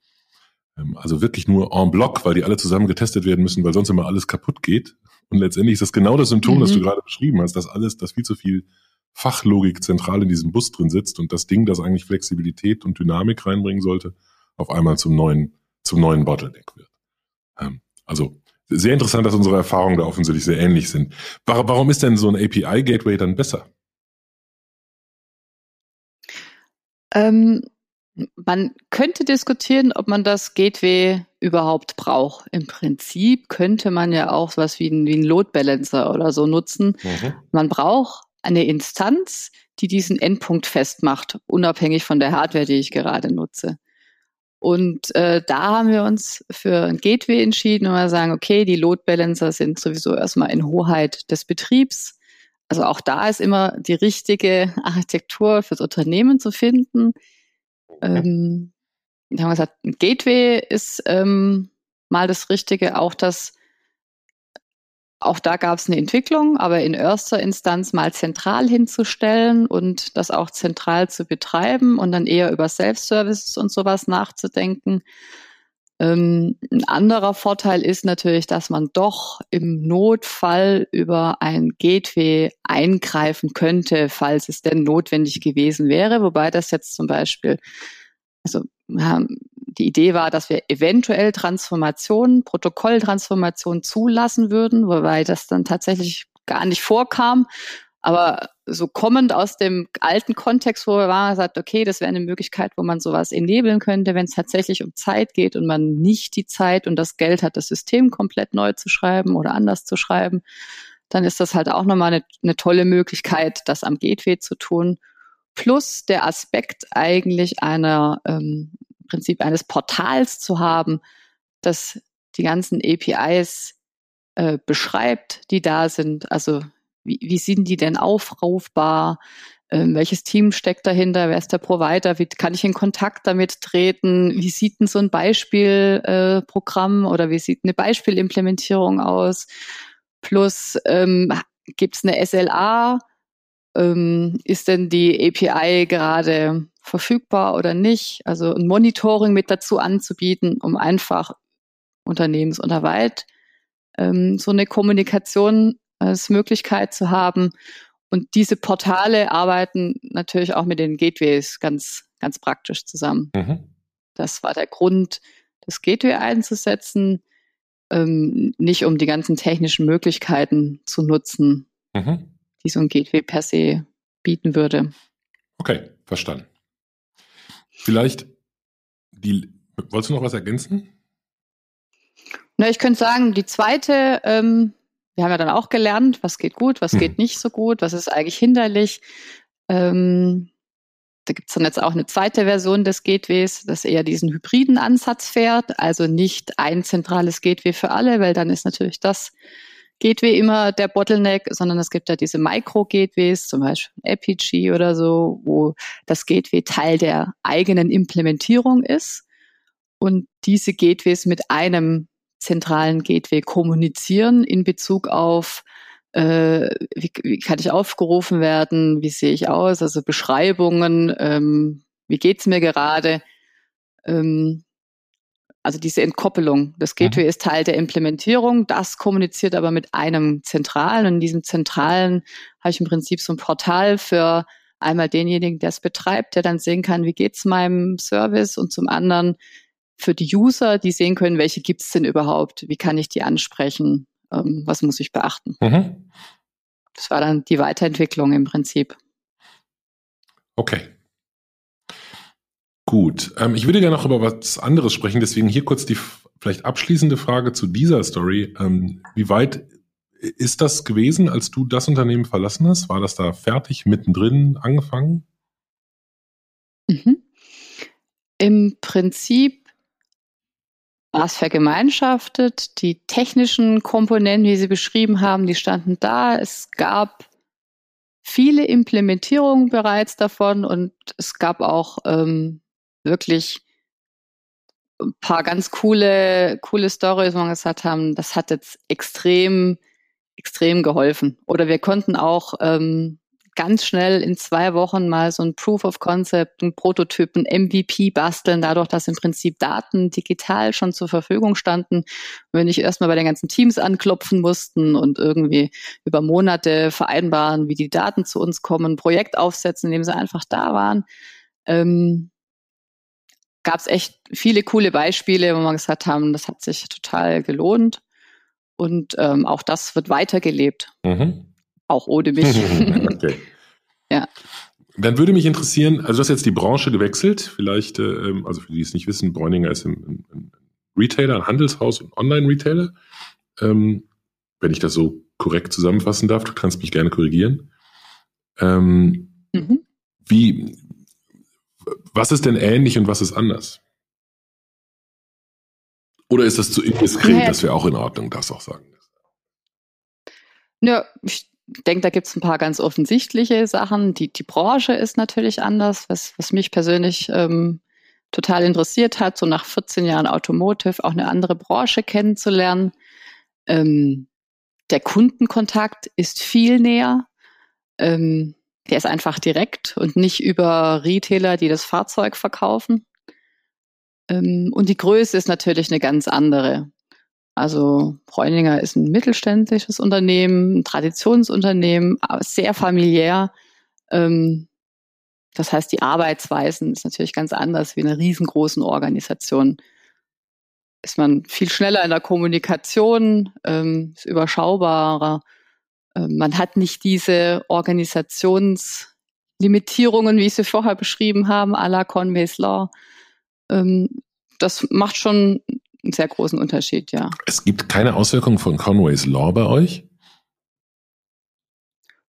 Ähm, also wirklich nur en bloc, weil die alle zusammen getestet werden müssen, weil sonst immer alles kaputt geht. Und letztendlich ist das genau das Symptom, mhm. das du mhm. gerade beschrieben hast, dass alles, dass viel zu viel Fachlogik zentral in diesem Bus drin sitzt und das Ding, das eigentlich Flexibilität und Dynamik reinbringen sollte, auf einmal zum neuen, zum neuen Bottleneck wird. Ähm, also sehr interessant, dass unsere Erfahrungen da offensichtlich sehr ähnlich sind. Warum ist denn so ein API-Gateway dann besser? Ähm, man könnte diskutieren, ob man das Gateway überhaupt braucht. Im Prinzip könnte man ja auch was wie ein, wie ein Load Balancer oder so nutzen. Mhm. Man braucht eine Instanz, die diesen Endpunkt festmacht, unabhängig von der Hardware, die ich gerade nutze. Und äh, da haben wir uns für ein Gateway entschieden und wir sagen, okay, die Load Balancer sind sowieso erstmal in Hoheit des Betriebs. Also auch da ist immer die richtige Architektur fürs Unternehmen zu finden ähm, haben wir gesagt, ein Gateway ist ähm, mal das Richtige, auch das auch da gab es eine Entwicklung, aber in erster Instanz mal zentral hinzustellen und das auch zentral zu betreiben und dann eher über Self-Services und sowas nachzudenken. Ähm, ein anderer Vorteil ist natürlich, dass man doch im Notfall über ein Gateway eingreifen könnte, falls es denn notwendig gewesen wäre, wobei das jetzt zum Beispiel also die Idee war, dass wir eventuell Transformationen, Protokolltransformationen zulassen würden, wobei das dann tatsächlich gar nicht vorkam. Aber so kommend aus dem alten Kontext, wo wir waren, sagt, okay, das wäre eine Möglichkeit, wo man sowas enablen könnte, wenn es tatsächlich um Zeit geht und man nicht die Zeit und das Geld hat, das System komplett neu zu schreiben oder anders zu schreiben, dann ist das halt auch nochmal eine, eine tolle Möglichkeit, das am Gateway zu tun plus der Aspekt eigentlich einer ähm, Prinzip eines Portals zu haben, das die ganzen APIs äh, beschreibt, die da sind. Also wie, wie sind die denn aufrufbar? Ähm, welches Team steckt dahinter? Wer ist der Provider? Wie kann ich in Kontakt damit treten? Wie sieht denn so ein Beispielprogramm äh, oder wie sieht eine Beispielimplementierung aus? Plus ähm, gibt es eine SLA? Ähm, ist denn die API gerade verfügbar oder nicht? Also ein Monitoring mit dazu anzubieten, um einfach unternehmensunterweit ähm, so eine Kommunikation als Möglichkeit zu haben. Und diese Portale arbeiten natürlich auch mit den Gateways ganz, ganz praktisch zusammen. Mhm. Das war der Grund, das Gateway einzusetzen, ähm, nicht um die ganzen technischen Möglichkeiten zu nutzen, mhm. Die so ein Gateway per se bieten würde. Okay, verstanden. Vielleicht die, wolltest du noch was ergänzen? Na, ich könnte sagen, die zweite, ähm, wir haben ja dann auch gelernt, was geht gut, was hm. geht nicht so gut, was ist eigentlich hinderlich. Ähm, da gibt es dann jetzt auch eine zweite Version des Gateways, das eher diesen hybriden Ansatz fährt, also nicht ein zentrales Gateway für alle, weil dann ist natürlich das Gateway immer der Bottleneck, sondern es gibt ja diese Micro-Gateways, zum Beispiel Apigee oder so, wo das Gateway Teil der eigenen Implementierung ist und diese Gateways mit einem zentralen Gateway kommunizieren in Bezug auf äh, wie, wie kann ich aufgerufen werden, wie sehe ich aus, also Beschreibungen, ähm, wie geht's mir gerade. Ähm, also diese Entkoppelung. Das Gateway mhm. ist Teil der Implementierung, das kommuniziert aber mit einem Zentralen. Und in diesem Zentralen habe ich im Prinzip so ein Portal für einmal denjenigen, der es betreibt, der dann sehen kann, wie geht's meinem Service und zum anderen für die User, die sehen können, welche gibt's denn überhaupt, wie kann ich die ansprechen, ähm, was muss ich beachten. Mhm. Das war dann die Weiterentwicklung im Prinzip. Okay. Gut. Ähm, ich würde gerne noch über was anderes sprechen, deswegen hier kurz die vielleicht abschließende Frage zu dieser Story. Ähm, wie weit ist das gewesen, als du das Unternehmen verlassen hast? War das da fertig, mittendrin angefangen? Mhm. Im Prinzip war es vergemeinschaftet. Die technischen Komponenten, wie Sie beschrieben haben, die standen da. Es gab viele Implementierungen bereits davon und es gab auch ähm, wirklich ein paar ganz coole, coole Stories, wo wir gesagt haben, das hat jetzt extrem, extrem geholfen. Oder wir konnten auch ähm, ganz schnell in zwei Wochen mal so ein Proof of Concept, ein Prototyp, ein MVP basteln, dadurch, dass im Prinzip Daten digital schon zur Verfügung standen. Und wir nicht erstmal bei den ganzen Teams anklopfen mussten und irgendwie über Monate vereinbaren, wie die Daten zu uns kommen, ein Projekt aufsetzen, in dem sie einfach da waren. Ähm, gab es echt viele coole Beispiele, wo wir gesagt haben, das hat sich total gelohnt. Und ähm, auch das wird weitergelebt. Mhm auch ohne mich. okay. Ja. Dann würde mich interessieren, also du hast jetzt die Branche gewechselt, vielleicht, äh, also für die es nicht wissen, Bräuninger ist ein, ein Retailer, ein Handelshaus und Online-Retailer. Ähm, wenn ich das so korrekt zusammenfassen darf, du kannst mich gerne korrigieren. Ähm, mhm. Wie, was ist denn ähnlich und was ist anders? Oder ist das zu indiskret? Ja. Das wäre auch in Ordnung, das auch sagen. Ja, ich denke, da gibt es ein paar ganz offensichtliche Sachen. Die, die Branche ist natürlich anders, was, was mich persönlich ähm, total interessiert hat, so nach 14 Jahren Automotive auch eine andere Branche kennenzulernen. Ähm, der Kundenkontakt ist viel näher. Ähm, der ist einfach direkt und nicht über Retailer, die das Fahrzeug verkaufen. Ähm, und die Größe ist natürlich eine ganz andere. Also Bräuninger ist ein mittelständisches Unternehmen, ein Traditionsunternehmen, sehr familiär. Ähm, das heißt, die Arbeitsweisen ist natürlich ganz anders wie in einer riesengroßen Organisation. Ist man viel schneller in der Kommunikation, ähm, ist überschaubarer. Ähm, man hat nicht diese Organisationslimitierungen, wie ich sie vorher beschrieben haben, à la Conway's Law. das macht schon einen sehr großen Unterschied, ja. Es gibt keine Auswirkungen von Conway's Law bei euch?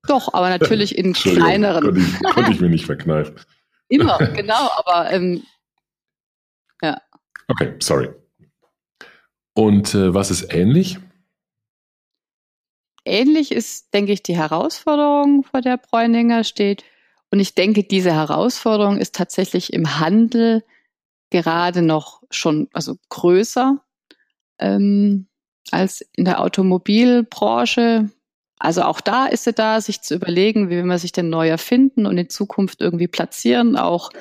Doch, aber natürlich in kleineren. Konnte ich, konnte ich mir nicht verkneifen. Immer, genau, aber ähm, ja. Okay, sorry. Und äh, was ist ähnlich? Ähnlich ist, denke ich, die Herausforderung, vor der Bräuninger steht. Und ich denke, diese Herausforderung ist tatsächlich im Handel gerade noch schon also größer ähm, als in der Automobilbranche. Also auch da ist es da, sich zu überlegen, wie will man sich denn neu erfinden und in Zukunft irgendwie platzieren, auch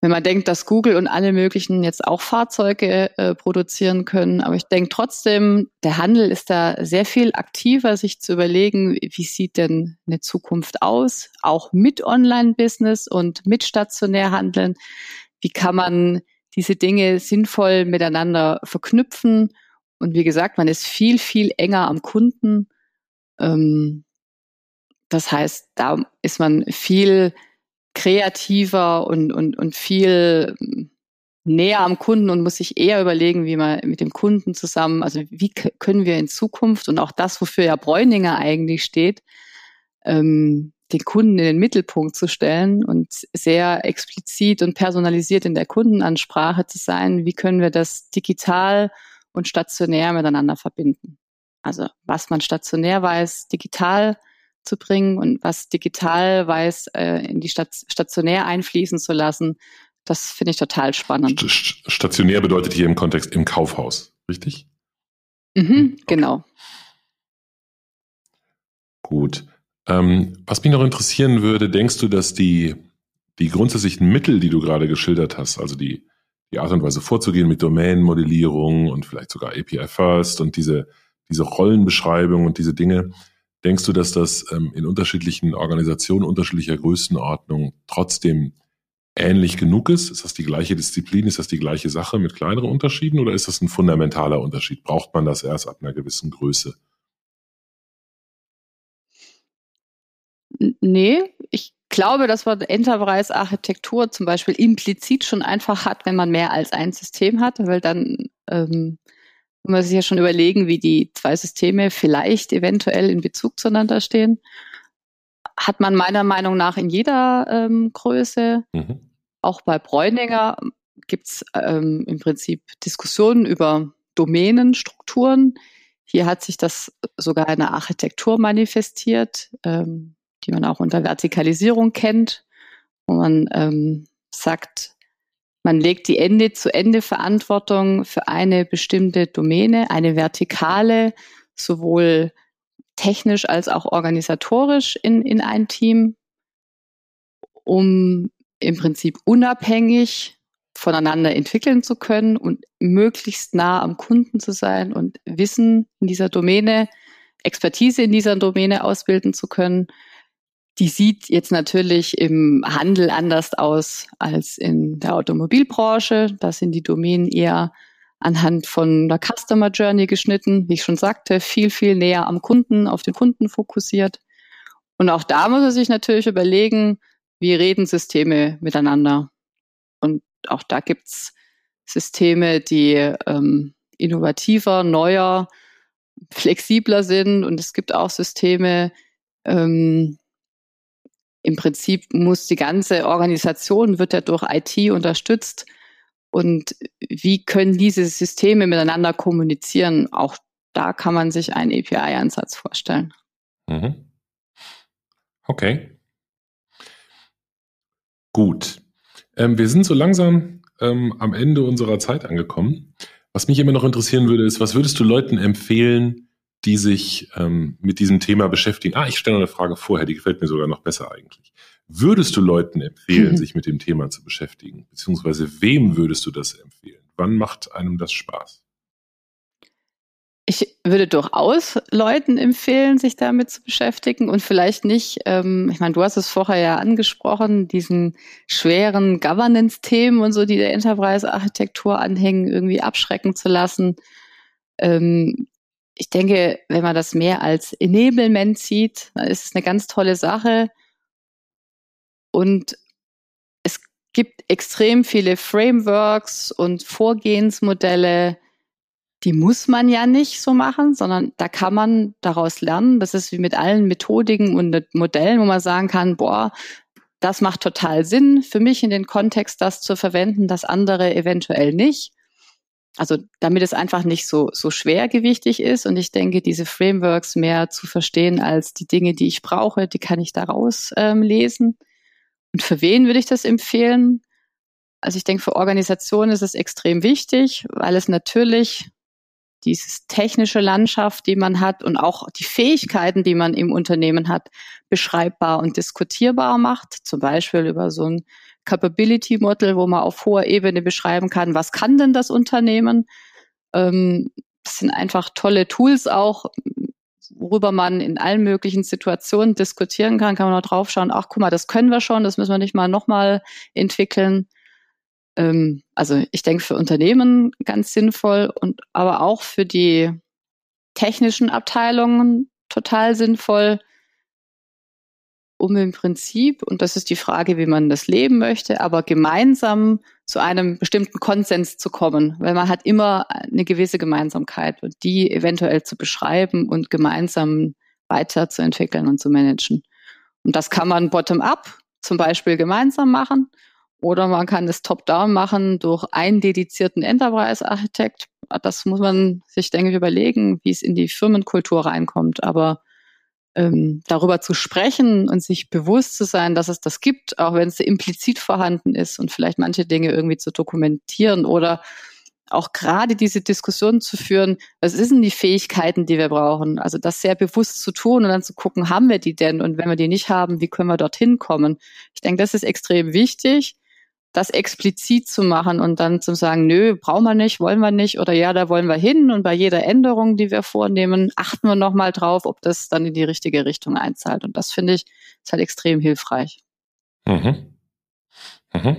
wenn man denkt, dass Google und alle möglichen jetzt auch Fahrzeuge äh, produzieren können. Aber ich denke trotzdem, der Handel ist da sehr viel aktiver, sich zu überlegen, wie sieht denn eine Zukunft aus, auch mit Online-Business und mit stationär handeln. Wie kann man diese Dinge sinnvoll miteinander verknüpfen? Und wie gesagt, man ist viel, viel enger am Kunden. Ähm, das heißt, da ist man viel kreativer und, und, und viel näher am Kunden und muss sich eher überlegen, wie man mit dem Kunden zusammen, also wie können wir in Zukunft und auch das, wofür ja Bräuninger eigentlich steht, ähm, den Kunden in den Mittelpunkt zu stellen und sehr explizit und personalisiert in der Kundenansprache zu sein, wie können wir das digital und stationär miteinander verbinden. Also was man stationär weiß, digital zu bringen und was digital weiß, äh, in die Stat stationär einfließen zu lassen. Das finde ich total spannend. Stationär bedeutet hier im Kontext im Kaufhaus, richtig? Mhm, hm, okay. Genau. Gut. Ähm, was mich noch interessieren würde, denkst du, dass die, die grundsätzlichen Mittel, die du gerade geschildert hast, also die, die Art und Weise vorzugehen mit Domain-Modellierung und vielleicht sogar API First und diese, diese Rollenbeschreibung und diese Dinge, Denkst du, dass das ähm, in unterschiedlichen Organisationen unterschiedlicher Größenordnung trotzdem ähnlich genug ist? Ist das die gleiche Disziplin? Ist das die gleiche Sache mit kleineren Unterschieden oder ist das ein fundamentaler Unterschied? Braucht man das erst ab einer gewissen Größe? Nee, ich glaube, dass man Enterprise-Architektur zum Beispiel implizit schon einfach hat, wenn man mehr als ein System hat, weil dann ähm, muss man sich ja schon überlegen, wie die zwei Systeme vielleicht eventuell in Bezug zueinander stehen. Hat man meiner Meinung nach in jeder ähm, Größe. Mhm. Auch bei Bräuninger gibt es ähm, im Prinzip Diskussionen über Domänenstrukturen. Hier hat sich das sogar in der Architektur manifestiert, ähm, die man auch unter Vertikalisierung kennt, wo man ähm, sagt, man legt die Ende-zu-Ende-Verantwortung für eine bestimmte Domäne, eine vertikale, sowohl technisch als auch organisatorisch in, in ein Team, um im Prinzip unabhängig voneinander entwickeln zu können und möglichst nah am Kunden zu sein und Wissen in dieser Domäne, Expertise in dieser Domäne ausbilden zu können die sieht jetzt natürlich im Handel anders aus als in der Automobilbranche. Da sind die Domänen eher anhand von der Customer Journey geschnitten, wie ich schon sagte, viel, viel näher am Kunden, auf den Kunden fokussiert. Und auch da muss er sich natürlich überlegen, wie reden Systeme miteinander. Und auch da gibt's Systeme, die ähm, innovativer, neuer, flexibler sind. Und es gibt auch Systeme, ähm, im Prinzip muss die ganze Organisation, wird ja durch IT unterstützt. Und wie können diese Systeme miteinander kommunizieren? Auch da kann man sich einen API-Ansatz vorstellen. Mhm. Okay. Gut. Ähm, wir sind so langsam ähm, am Ende unserer Zeit angekommen. Was mich immer noch interessieren würde, ist, was würdest du Leuten empfehlen, die sich ähm, mit diesem Thema beschäftigen. Ah, ich stelle noch eine Frage vorher, die gefällt mir sogar noch besser eigentlich. Würdest du Leuten empfehlen, mhm. sich mit dem Thema zu beschäftigen? Beziehungsweise wem würdest du das empfehlen? Wann macht einem das Spaß? Ich würde durchaus Leuten empfehlen, sich damit zu beschäftigen und vielleicht nicht, ähm, ich meine, du hast es vorher ja angesprochen, diesen schweren Governance-Themen und so, die der Enterprise-Architektur anhängen, irgendwie abschrecken zu lassen. Ähm, ich denke, wenn man das mehr als Enablement sieht, dann ist es eine ganz tolle Sache. Und es gibt extrem viele Frameworks und Vorgehensmodelle, die muss man ja nicht so machen, sondern da kann man daraus lernen. Das ist wie mit allen Methodiken und Modellen, wo man sagen kann, boah, das macht total Sinn für mich in den Kontext, das zu verwenden, das andere eventuell nicht. Also damit es einfach nicht so, so schwergewichtig ist und ich denke, diese Frameworks mehr zu verstehen als die Dinge, die ich brauche, die kann ich daraus ähm, lesen. Und für wen würde ich das empfehlen? Also ich denke, für Organisationen ist es extrem wichtig, weil es natürlich dieses technische Landschaft, die man hat und auch die Fähigkeiten, die man im Unternehmen hat, beschreibbar und diskutierbar macht. Zum Beispiel über so ein Capability Model, wo man auf hoher Ebene beschreiben kann, was kann denn das Unternehmen? Ähm, das sind einfach tolle Tools auch, worüber man in allen möglichen Situationen diskutieren kann, kann man noch draufschauen, ach guck mal, das können wir schon, das müssen wir nicht mal nochmal entwickeln. Ähm, also ich denke für Unternehmen ganz sinnvoll und aber auch für die technischen Abteilungen total sinnvoll, um im Prinzip, und das ist die Frage, wie man das leben möchte, aber gemeinsam zu einem bestimmten Konsens zu kommen, weil man hat immer eine gewisse Gemeinsamkeit und die eventuell zu beschreiben und gemeinsam weiterzuentwickeln und zu managen. Und das kann man bottom-up zum Beispiel gemeinsam machen oder man kann es top-down machen durch einen dedizierten Enterprise-Architekt. Das muss man sich, denke ich, überlegen, wie es in die Firmenkultur reinkommt. Aber ähm, darüber zu sprechen und sich bewusst zu sein, dass es das gibt, auch wenn es implizit vorhanden ist und vielleicht manche Dinge irgendwie zu dokumentieren oder auch gerade diese Diskussion zu führen, was sind die Fähigkeiten, die wir brauchen? Also das sehr bewusst zu tun und dann zu gucken, haben wir die denn? Und wenn wir die nicht haben, wie können wir dorthin kommen? Ich denke, das ist extrem wichtig das explizit zu machen und dann zu sagen, nö, brauchen wir nicht, wollen wir nicht oder ja, da wollen wir hin und bei jeder Änderung, die wir vornehmen, achten wir nochmal drauf, ob das dann in die richtige Richtung einzahlt. Und das finde ich ist halt extrem hilfreich. Mhm. Mhm.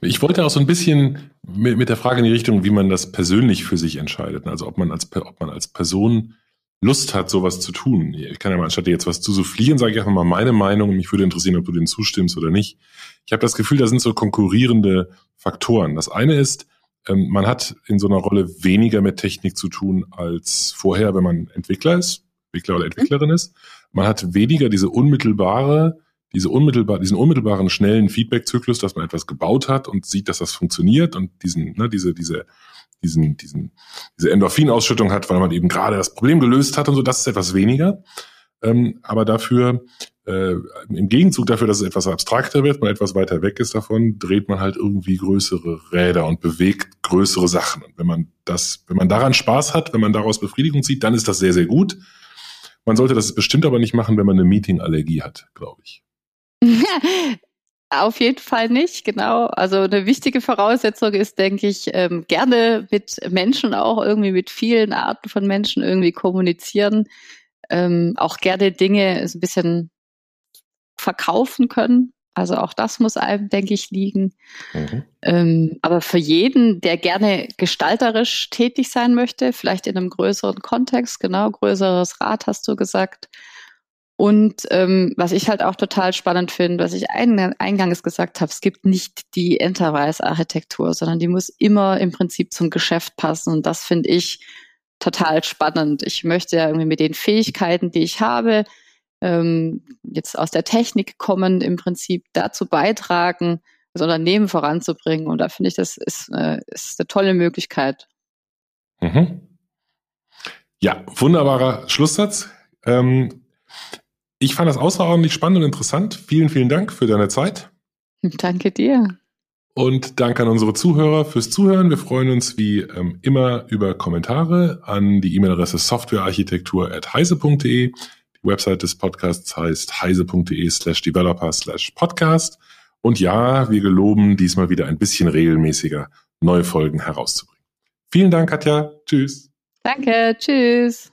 Ich wollte auch so ein bisschen mit, mit, der Frage in die Richtung, wie man das persönlich für sich entscheidet. Also ob man als, ob man als Person Lust hat, sowas zu tun. Ich kann ja mal, anstatt jetzt was zu soufflieren, sage ich einfach mal meine Meinung. Mich würde interessieren, ob du dem zustimmst oder nicht. Ich habe das Gefühl, da sind so konkurrierende Faktoren. Das eine ist, ähm, man hat in so einer Rolle weniger mit Technik zu tun als vorher, wenn man Entwickler ist, Entwickler oder Entwicklerin ist. Man hat weniger diese unmittelbare, diese unmittelbar, diesen unmittelbaren schnellen Feedback-Zyklus, dass man etwas gebaut hat und sieht, dass das funktioniert und diesen, ne, diese, diese diesen, diesen, diese Endorphinausschüttung hat, weil man eben gerade das Problem gelöst hat und so, das ist etwas weniger. Ähm, aber dafür, äh, im Gegenzug dafür, dass es etwas abstrakter wird, man etwas weiter weg ist davon, dreht man halt irgendwie größere Räder und bewegt größere Sachen. Und wenn man das, wenn man daran Spaß hat, wenn man daraus Befriedigung zieht, dann ist das sehr, sehr gut. Man sollte das bestimmt aber nicht machen, wenn man eine Meeting-Allergie hat, glaube ich. Auf jeden Fall nicht, genau. Also eine wichtige Voraussetzung ist, denke ich, ähm, gerne mit Menschen auch irgendwie mit vielen Arten von Menschen irgendwie kommunizieren, ähm, auch gerne Dinge ein bisschen verkaufen können. Also auch das muss einem, denke ich, liegen. Mhm. Ähm, aber für jeden, der gerne gestalterisch tätig sein möchte, vielleicht in einem größeren Kontext, genau, größeres Rad hast du gesagt, und ähm, was ich halt auch total spannend finde, was ich eingangs gesagt habe, es gibt nicht die Enterprise-Architektur, sondern die muss immer im Prinzip zum Geschäft passen. Und das finde ich total spannend. Ich möchte ja irgendwie mit den Fähigkeiten, die ich habe, ähm, jetzt aus der Technik kommen, im Prinzip dazu beitragen, das Unternehmen voranzubringen. Und da finde ich, das ist, äh, ist eine tolle Möglichkeit. Mhm. Ja, wunderbarer Schlusssatz. Ähm, ich fand das außerordentlich spannend und interessant. Vielen, vielen Dank für deine Zeit. Danke dir. Und danke an unsere Zuhörer fürs Zuhören. Wir freuen uns wie ähm, immer über Kommentare an die E-Mail-Adresse softwarearchitektur.heise.de. Die Website des Podcasts heißt heise.de slash developer slash podcast. Und ja, wir geloben, diesmal wieder ein bisschen regelmäßiger neue Folgen herauszubringen. Vielen Dank, Katja. Tschüss. Danke. Tschüss.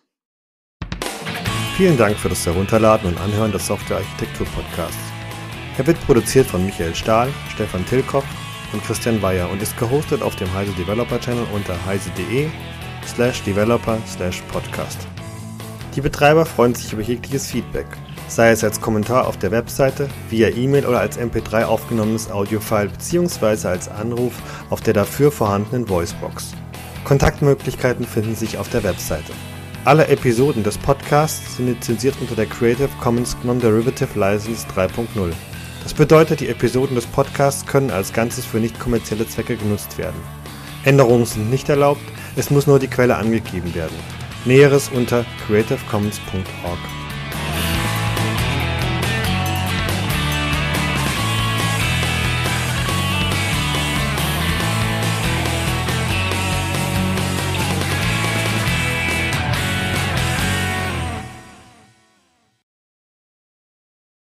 Vielen Dank für das Herunterladen und Anhören des Software Architektur Podcasts. Er wird produziert von Michael Stahl, Stefan Tilkoff und Christian Weyer und ist gehostet auf dem Heise Developer Channel unter heise.de slash developer slash podcast. Die Betreiber freuen sich über jegliches Feedback, sei es als Kommentar auf der Webseite, via E-Mail oder als MP3 aufgenommenes Audiofile bzw. als Anruf auf der dafür vorhandenen Voicebox. Kontaktmöglichkeiten finden sich auf der Webseite. Alle Episoden des Podcasts sind lizenziert unter der Creative Commons Non-Derivative License 3.0. Das bedeutet, die Episoden des Podcasts können als Ganzes für nicht kommerzielle Zwecke genutzt werden. Änderungen sind nicht erlaubt, es muss nur die Quelle angegeben werden. Näheres unter creativecommons.org.